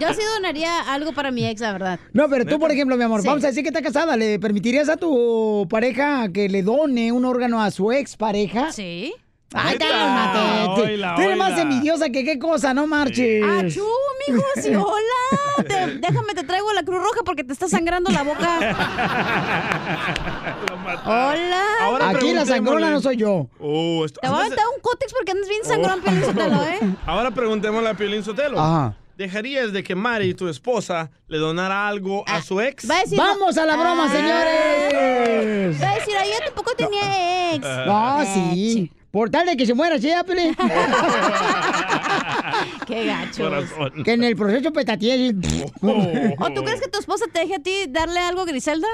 Yo sí donaría algo para mi ex, la verdad. No, pero tú, por ejemplo, mi amor, Sí. vamos a decir que está casada. ¿Le permitirías a tu pareja que le done un órgano a su ex pareja? Sí. Ay, cálmate. Tú eres más envidiosa que qué cosa, no marches. ¡Achú, mijo! Sí, hola. Te- déjame, te traigo la Cruz Roja porque te está sangrando la boca. Hola. Ahora Aquí la sangrona no soy yo. Oh, esto- Te voy a aventar un cótex porque andas bien sangrón, Oh. Piolín Sotelo, ¿eh? Ahora preguntémosle a Piolín Sotelo. Ajá. ¿Dejarías de que Mari, tu esposa, le donara algo a su ex? Va a decir, ¡Vamos a la broma, Ah. señores! Va a decir, ay, yo tampoco tenía ex. No, sí. Por tal de que se muera, ¿sí, Apple? Qué gacho. Que en el proceso petatiel. ¿O tú crees que tu esposa te deje a ti darle algo a Griselda?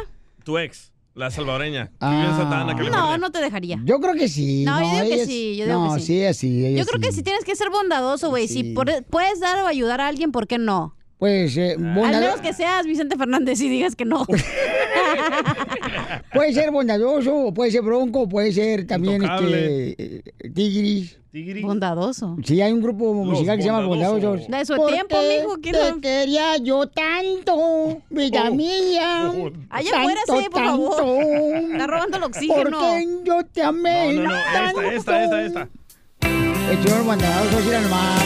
Tu ex, la salvadoreña. Ana, No, no te dejaría. Yo creo que sí. No, yo digo que es- sí, yo digo no, que sí. sí, Yo creo que sí. si tienes que ser bondadoso, güey. Si por- puedes dar o ayudar a alguien, ¿por qué no? Pues, eh, Al bondado- menos que seas Vicente Fernández y digas que no. puede ser bondadoso, o puede ser bronco, puede ser también Intocable. este, eh, tigris. Bondadoso. Sí, hay un grupo musical que se llama Bondadosos. De su ¿Por tiempo, qué mijo, ¿quién te quería yo tanto, vida mía. Allá Tanto, muérase, por favor. tanto. Está robando el oxígeno. Porque yo te amé No, no, no, tanto. esta, esta, esta, esta. El señor bondadoso, mira nomás.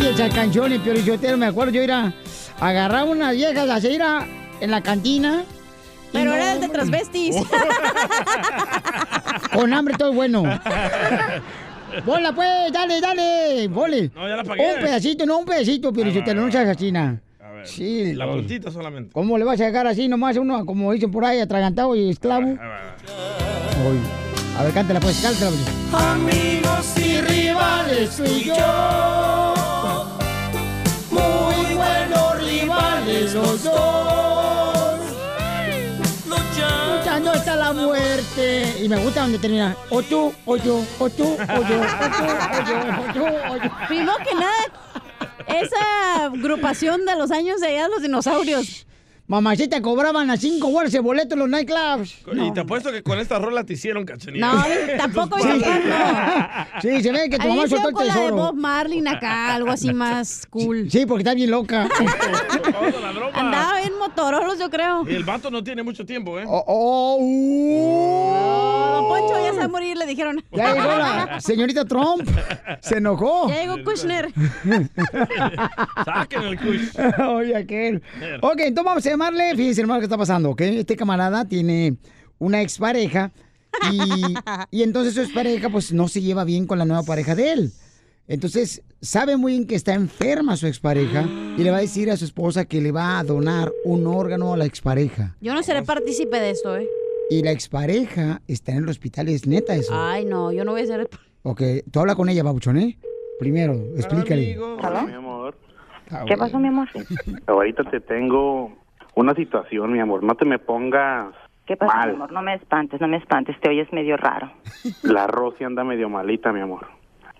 Ay, esas canciones, Piorichotero, me acuerdo yo ir a agarrar unas viejas así, ir a- en la cantina. Pero no, era el de transvestis. Con hambre todo es bueno. Bola, pues, dale, dale, bole. No, ya la pagué. Un pedacito, no, un pedacito, Piorichotero, no seas así, na. Sí. La los- puntita solamente. ¿Cómo le vas a dejar así nomás a uno, como dicen por ahí, atragantado y esclavo? Oy. A ver, cántala pues, cántala pues. Amigos y rivales, tú y yo. La muerte. Y me gusta donde termina. O tú, o yo, o tú, o yo, o tú, o yo, o tú, o yo. Que nada, esa agrupación de los años de allá de los dinosaurios. Mamacita, cobraban a 5 dólares el boleto en los nightclubs. Y te apuesto que con esta rola te hicieron cachanilla. No, tampoco Sí. Sí, se ve que tu mamá soltó el con la de tesoro. Bob Marley acá, algo así más cool. Sí, porque está bien loca. Andaba en Motorolos, yo creo. Y el vato no tiene mucho tiempo, ¿eh? Oh, oh, uh. Don Poncho ya se va a morir, le dijeron. Ya llegó la señorita Trump. Se enojó. Ya llegó Kushner. Saquen el kush. Oye, aquel. Ok, entonces vamos a llamarle. Fíjense, hermano, qué está pasando, ¿ok? Este camarada tiene una expareja y, y entonces su expareja, pues, no se lleva bien con la nueva pareja de él. Entonces, sabe muy bien que está enferma su expareja y le va a decir a su esposa que le va a donar un órgano a la expareja. Yo no seré partícipe de esto, ¿eh? Y la expareja está en el hospital, es neta eso. Ay, no, yo no voy a ser... Ok, tú habla con ella, babuchón, ¿eh? Primero, explícale. Hola, mi amor. ¿Qué pasó, mi amor? Ahorita te tengo una situación, mi amor. No te me pongas ¿Qué pasa, mal. mi amor? No me espantes, no me espantes, te oyes medio raro. La Rosy anda medio malita, mi amor.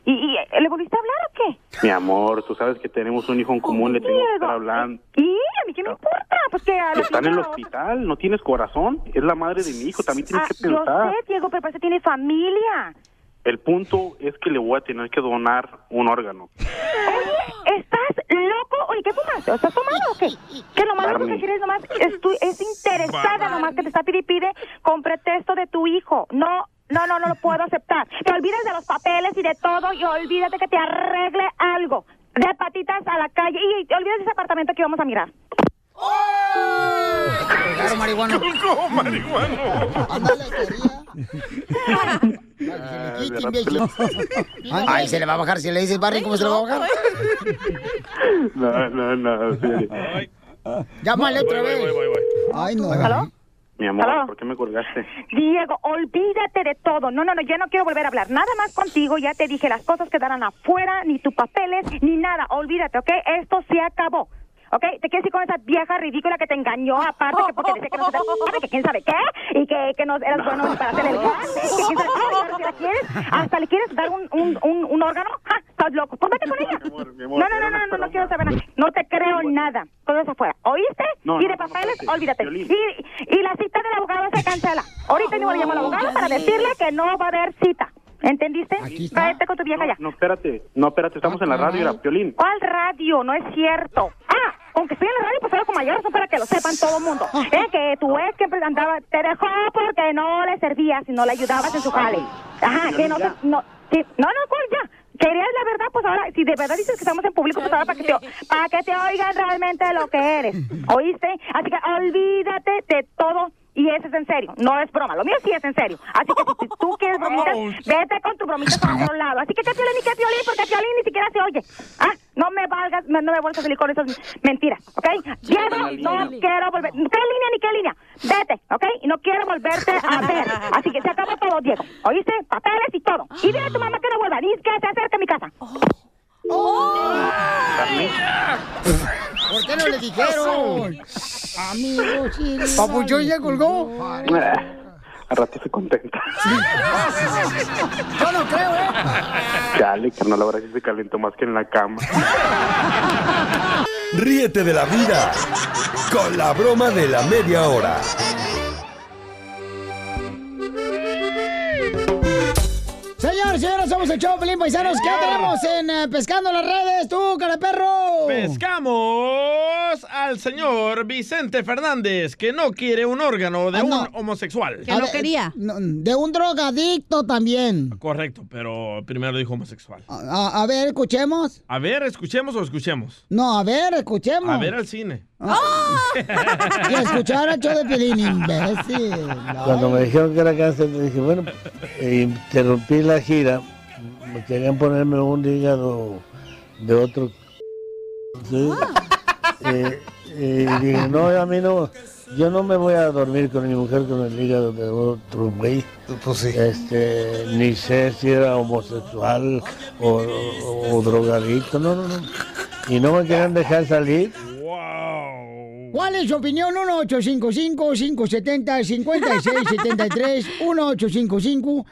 ¿Y, y eh, le volviste a hablar o qué? Mi amor, tú sabes que tenemos un hijo en común, le tengo que estar hablando. ¿Y a mí qué me importa? Pues que a Está en el hospital, no tienes corazón. Es la madre de mi hijo, también tienes Ah, que yo pensar. sé, Diego, pero parece que tiene familia. El punto es que le voy a tener que donar un órgano. Oye, ¿estás loco? Oye, ¿qué fumaste? ¿Estás tomado o qué? Que lo más único que quieres nomás es, tu- es interesada nomás que te está pide pide con pretexto de tu hijo. No, no, no, no lo puedo aceptar. Te olvidas de los papeles y de todo y olvídate que te arregle algo. De patitas a la calle y te olvidas de ese apartamento que vamos a mirar. Claro, marihuano. ¿Cómo marihuano? Ay, se le va a bajar. Si le dices Barney, ¿cómo se le va a bajar? No, no, no. sí. Llámale otra vez. voy, voy, voy. Ay, no. ¿Aló? Mi amor, ¿Aló? ¿por qué me colgaste? Diego, olvídate de todo. No, no, no, yo no quiero volver a hablar. Nada más contigo. Ya te dije, las cosas quedarán afuera, ni tus papeles, ni nada. Olvídate, ¿ok? Esto se acabó. ¿Ok? Te quieres ir con esa vieja ridícula que te engañó, aparte que porque dice que no se te que quién sabe qué, y que, que no eras bueno para hacer el gas, que quién sabe qué, si la quieres, hasta le quieres dar un, un, un, un órgano. ¡Ja! ¿Estás loco? Pues vete con ella. amor, No, no, no, no, no, no quiero saber nada. No te creo nada. Cosas afuera. ¿Oíste? No, y de no, no, papeles, olvídate. Y, y la cita del abogado se cancela. Ahorita mismo le llamo al abogado para decirle que no va a haber cita. ¿Entendiste? Vete con tu vieja ya. No, espérate, no, espérate, estamos en la radio, era Piolín. ¿Cuál radio? No es cierto. Ah, aunque estoy en la radio, pues hablo con mayores, no para que lo sepan todo el mundo. Eh, que tu ex siempre andaba, te dejó porque no le servías y no le ayudabas en su jale. Ajá, que no te, no, no, no, ¿cuál ya? Querías la verdad, pues ahora, si de verdad dices que estamos en público, pues ahora para que te, para que te oigan realmente lo que eres. ¿Oíste? Así que olvídate de todo Y eso es en serio, no es broma. Lo mío sí es en serio. Así que si tú quieres bromitas, vete con tu bromita para otro lado. Así que qué piolín y qué piolín, porque piolín ni siquiera se oye. Ah, no me valgas, no no me vuelvas a salir con esas mentiras, ¿ok? Diego, no quiero volver. ¿Qué línea ni qué línea? Vete, ¿ok? Y no quiero volverte a ver. Así que se acabó todo, Diego. ¿Oíste? Papeles y todo. Y dile a tu mamá que no vuelva, ni que se acerque a mi casa. ¿Por qué no le dijeron? Amigo, sí. Papuchón ya colgó. Al rato se contenta. Yo no creo, ¿eh? Chale, carnal, ahora sí se calentó más que en la cama. Ríete de la vida con la broma de la media hora. Señores, señores, somos el show Pelín Paisanos. ¿Qué tenemos en eh, Pescando las Redes, tú, cara perro? Pescamos al señor Vicente Fernández, que no quiere un órgano de Ah, un homosexual. Ver, no, de un drogadicto también. Correcto, pero primero dijo homosexual. A, a ver, escuchemos. A ver, escuchemos o escuchemos. No, a ver, escuchemos. A ver al cine. Y escuchar al show de Pelín, imbécil. Cuando me dijeron que era cáncer, dije, bueno, eh, interrumpí la gira. Me querían ponerme un hígado de otro. ¿sí? Eh, eh, y dije, no, a mí no. Yo no me voy a dormir con mi mujer con el hígado de otro güey. Este, ni sé si era homosexual o, o- o drogadicto, no, no, no. Y no me querían dejar salir. ¿Cuál es su opinión? 1-855-570-5673.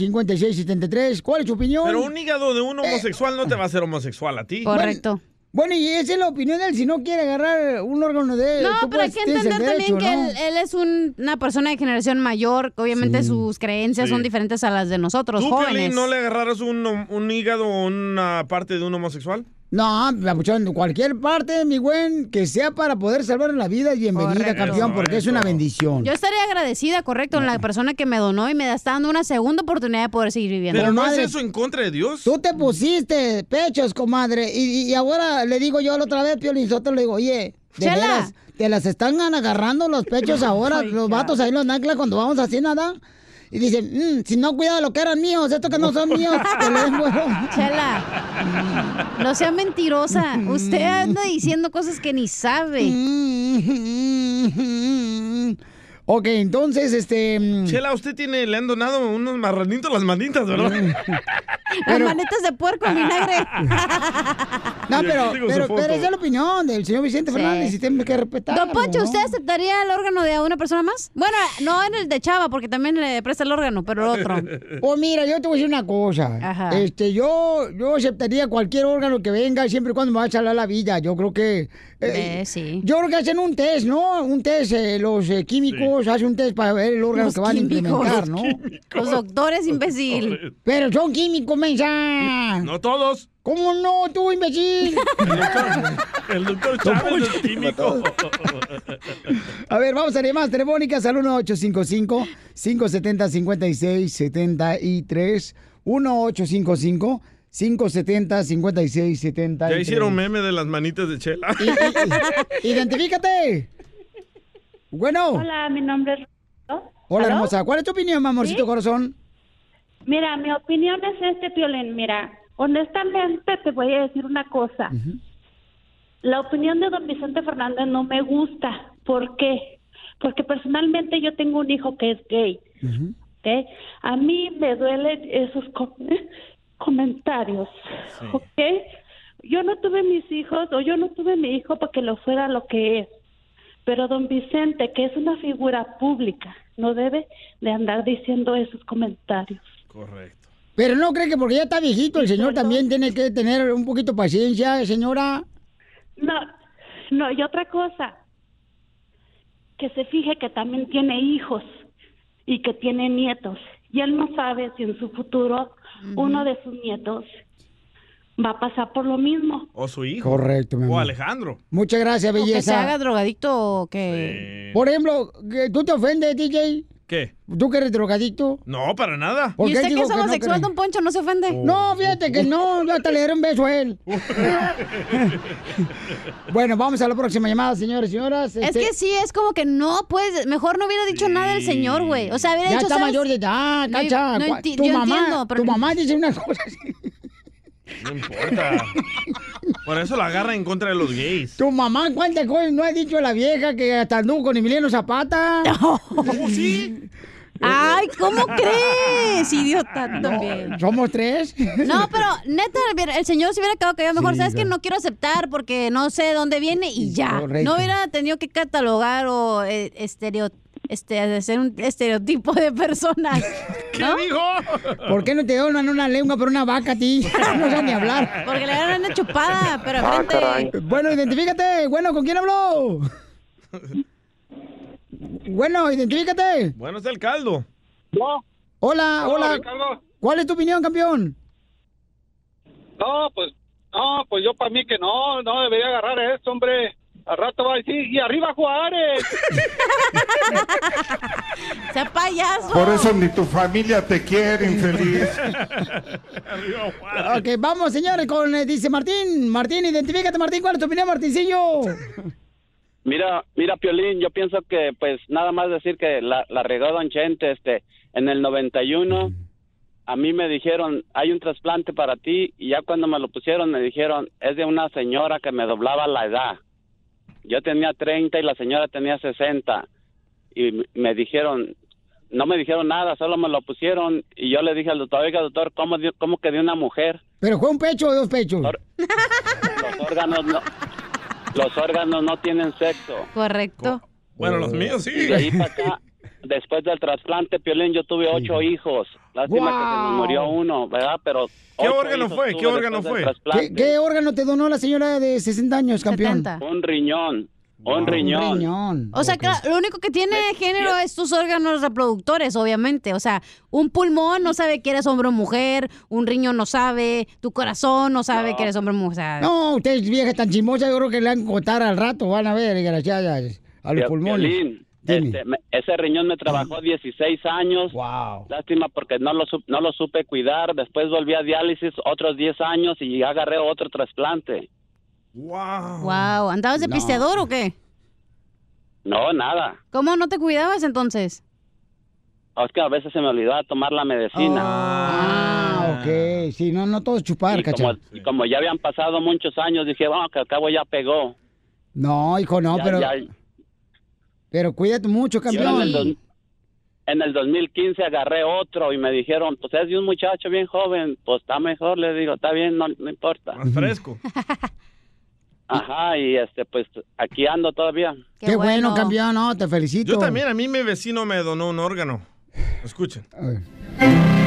1-855-570-5673. ¿Cuál es su opinión? Pero un hígado de un homosexual no te va a hacer homosexual a ti. Bueno, Bueno, y esa es la opinión de él. Si no quiere agarrar un órgano de él, No, pero hay que entender también que ¿no? él, él es un- una persona de generación mayor, obviamente Sí. sus creencias Sí. son diferentes a las de nosotros, ¿Tú, jóvenes. Piolín, no le agarraras un, un hígado o una parte de un homosexual? No, papuchón, cualquier parte, mi buen, que sea para poder salvar la vida, bienvenida, Correcto. campeón, porque es una bendición. Yo estaría agradecida, correcto, en la persona que me donó y me está dando una segunda oportunidad de poder seguir viviendo. Pero no es eso en contra de Dios. Tú te pusiste pechos, comadre, y, y ahora le digo yo la otra vez, Pio Lizotto, le digo, oye, de Chela. veras, te las están agarrando los pechos ahora, los vatos ahí los anclas cuando vamos así nada. Y dicen, "Mm, si no cuidado lo que eran míos, estos que no son míos, te les muero. Chela, no sea mentirosa. Usted anda diciendo cosas que ni sabe. Ok, entonces, este... mm, Chela, usted tiene, le han donado unos marranitos las manitas, ¿verdad? Las manetas de puerco en vinagre. No, pero, pero, pero esa es la opinión del señor Vicente Sí. Fernández y tenemos que respetar. Don Poncho, ¿usted aceptaría el órgano de una persona más? Bueno, no en el de Chava, porque también le presta el órgano, pero el otro. Pues mira, yo te voy a decir una cosa. Ajá. Este, yo, yo aceptaría cualquier órgano que venga siempre y cuando me va a salvar la vida. Yo creo que. Eh, sí. Yo creo que hacen un test, ¿no? Un test, eh, los eh, químicos hacen un test para ver el órgano Los que van a implementar, Los ¿no? Los doctores, imbécil. Pero son químicos, mensa. No todos. ¿Cómo no, tú, imbécil? El doctor Chávez es químico. A ver, vamos a más telefónicas al 1855-570-5673. 1855-570-5673. Ya hicieron meme de las manitas de Chela. Identifícate. Bueno. Hola, mi nombre es. Hola, ¿Aló? hermosa. ¿Cuál es tu opinión, mi amorcito ¿Sí? corazón? Mira, mi opinión es este, Piolín. Mira, honestamente te voy a decir una cosa. La opinión de don Vicente Fernández no me gusta. ¿Por qué? Porque personalmente yo tengo un hijo que es gay. ¿ok? A mí me duelen esos com- comentarios. ¿ok? Yo no tuve mis hijos o yo no tuve mi hijo para que lo fuera lo que es. Pero don Vicente, que es una figura pública, no debe de andar diciendo esos comentarios. Correcto. Pero no cree que porque ya está viejito, el señor también tiene que tener un poquito de paciencia, señora. No, no, y otra cosa, que se fije que también tiene hijos y que tiene nietos. Y él no sabe si en su futuro uno de sus nietos va a pasar por lo mismo. O su hijo. Correcto, mi O. Alejandro. Muchas gracias, O que se belleza. haga drogadicto o que... Por ejemplo, que ¿tú te ofendes, DJ? ¿Qué? ¿Tú que eres drogadicto? No, para nada. ¿Por ¿Y usted que es no homosexual, cree? don Poncho, no se ofende? No, fíjate que no, yo hasta le daré un beso a él. bueno, vamos a la próxima llamada, señores y señoras. Es Este, que sí, es como que no puedes, mejor no hubiera dicho nada el señor, güey. O sea, hubiera ya dicho, está ¿sabes? mayor de edad, No, cacha. no tu yo mamá, entiendo, pero tu no- mamá dice unas cosas. No importa. Por eso la agarra en contra de los gays. Tu mamá, ¿cuántas cosas no ha dicho la vieja que hasta anduvo con Emiliano Zapata? sí? Ay, ¿cómo crees? Idiota también. ¿Somos tres? No, pero neta, el señor se hubiera quedado callado mejor. Sí, ¿Sabes que claro. No quiero aceptar porque no sé de dónde viene y ya. Correcto. No hubiera tenido que catalogar o eh, estereo, este, hacer un estereotipo de personas. ¿No? ¿Por qué no te donan una lengua por una vaca a ti? No sabes ni hablar. Porque le dieron una chupada, pero Ah, enfrente. Bueno, identifícate. Bueno, ¿con quién habló? Bueno, identifícate. Bueno, es el caldo. Hola, Hola, hola. Ricardo. ¿Cuál es tu opinión, campeón? No, pues, no, pues yo para mí que no, no debería agarrar esto, hombre. Al rato va a decir, y arriba Juárez. ¡Sea payaso! Por eso ni tu familia te quiere, infeliz. Ok, vamos, señores, con, eh, dice Martín. Martín, identifícate, Martín. ¿Cuál es tu opinión, Martincillo? Mira, mira, Piolín, yo pienso que, pues, nada más decir que la, la regó Don Chente, este, en el 91, a mí me dijeron, hay un trasplante para ti, y ya cuando me lo pusieron, me dijeron, es de una señora que me doblaba la edad. Yo tenía 30 y la señora tenía 60, y me dijeron, no me dijeron nada, solo me lo pusieron, y yo le dije al doctor, oiga, doctor, ¿cómo, cómo que de una mujer? ¿Pero fue un pecho o dos pechos? Los órganos no, los órganos no tienen sexo. Correcto. Bueno, los míos sí. Y de ahí para acá, después del trasplante, Piolín, yo tuve ocho hijos. Lástima que se nos murió uno, ¿verdad? Pero ¿Qué órgano fue? ¿Qué órgano fue? ¿Qué, qué órgano te donó la señora de 60 años, campeón? Un riñón. Un riñón. riñón. O sea, lo único que tiene género es tus órganos reproductores, obviamente. O sea, un pulmón no sabe que eres hombre o mujer, un riñón no sabe, tu corazón no sabe que eres hombre o mujer. No, ustedes viejas tan chismosas, yo creo que le van a contar al rato, van a ver, desgraciadas, a los pulmones. Piolín. Este, me- ese riñón me trabajó 16 años. Lástima porque no lo, no lo supe cuidar. Después volví a diálisis otros 10 años y agarré otro trasplante. Wow. wow, ¿andabas de No. pisteador o qué? No, nada. ¿Cómo no te cuidabas entonces? Es que a veces se me olvidaba tomar la medicina. Ah, ok. Sí, no, no todo es chupar, y, como, y como ya habían pasado muchos años, dije, bueno, que al cabo ya pegó. No, hijo, no, Ya- pero, ya- pero cuídate mucho, ahora en, el campeón. dos- en el 2015 agarré otro y me dijeron, pues es de un muchacho bien joven, pues está mejor, le digo, está bien, no, no importa. Más fresco. Ajá, y este, pues aquí ando todavía. Qué, bueno. campeón, no, te felicito. Yo también, a mí mi vecino me donó un órgano. Escuchen. Idiota.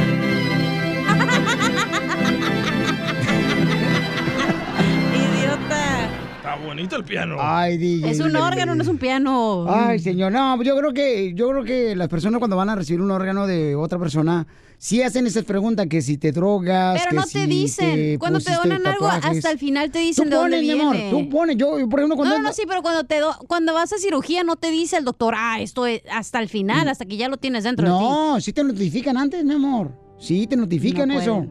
Está bonito el piano. Ay, DJ. Es un órgano, no es un piano. Ay, señor, no, yo creo que yo creo que las personas cuando van a recibir un órgano de otra persona sí hacen esas preguntas que si te drogas, Pero que no te si dicen. Cuando te donan algo, hasta el final te dicen Tú de dónde pones, mi viene. amor, tú pones, yo, por ejemplo, cuando No, no, sí, pero cuando te do- cuando vas a cirugía no te dice el doctor, ah, esto es hasta el final, hasta que ya lo tienes dentro de ti. No, sí te notifican antes, mi amor. Sí, te notifican No eso.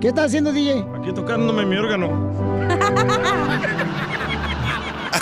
¿Qué estás haciendo, DJ? Aquí tocándome mi órgano.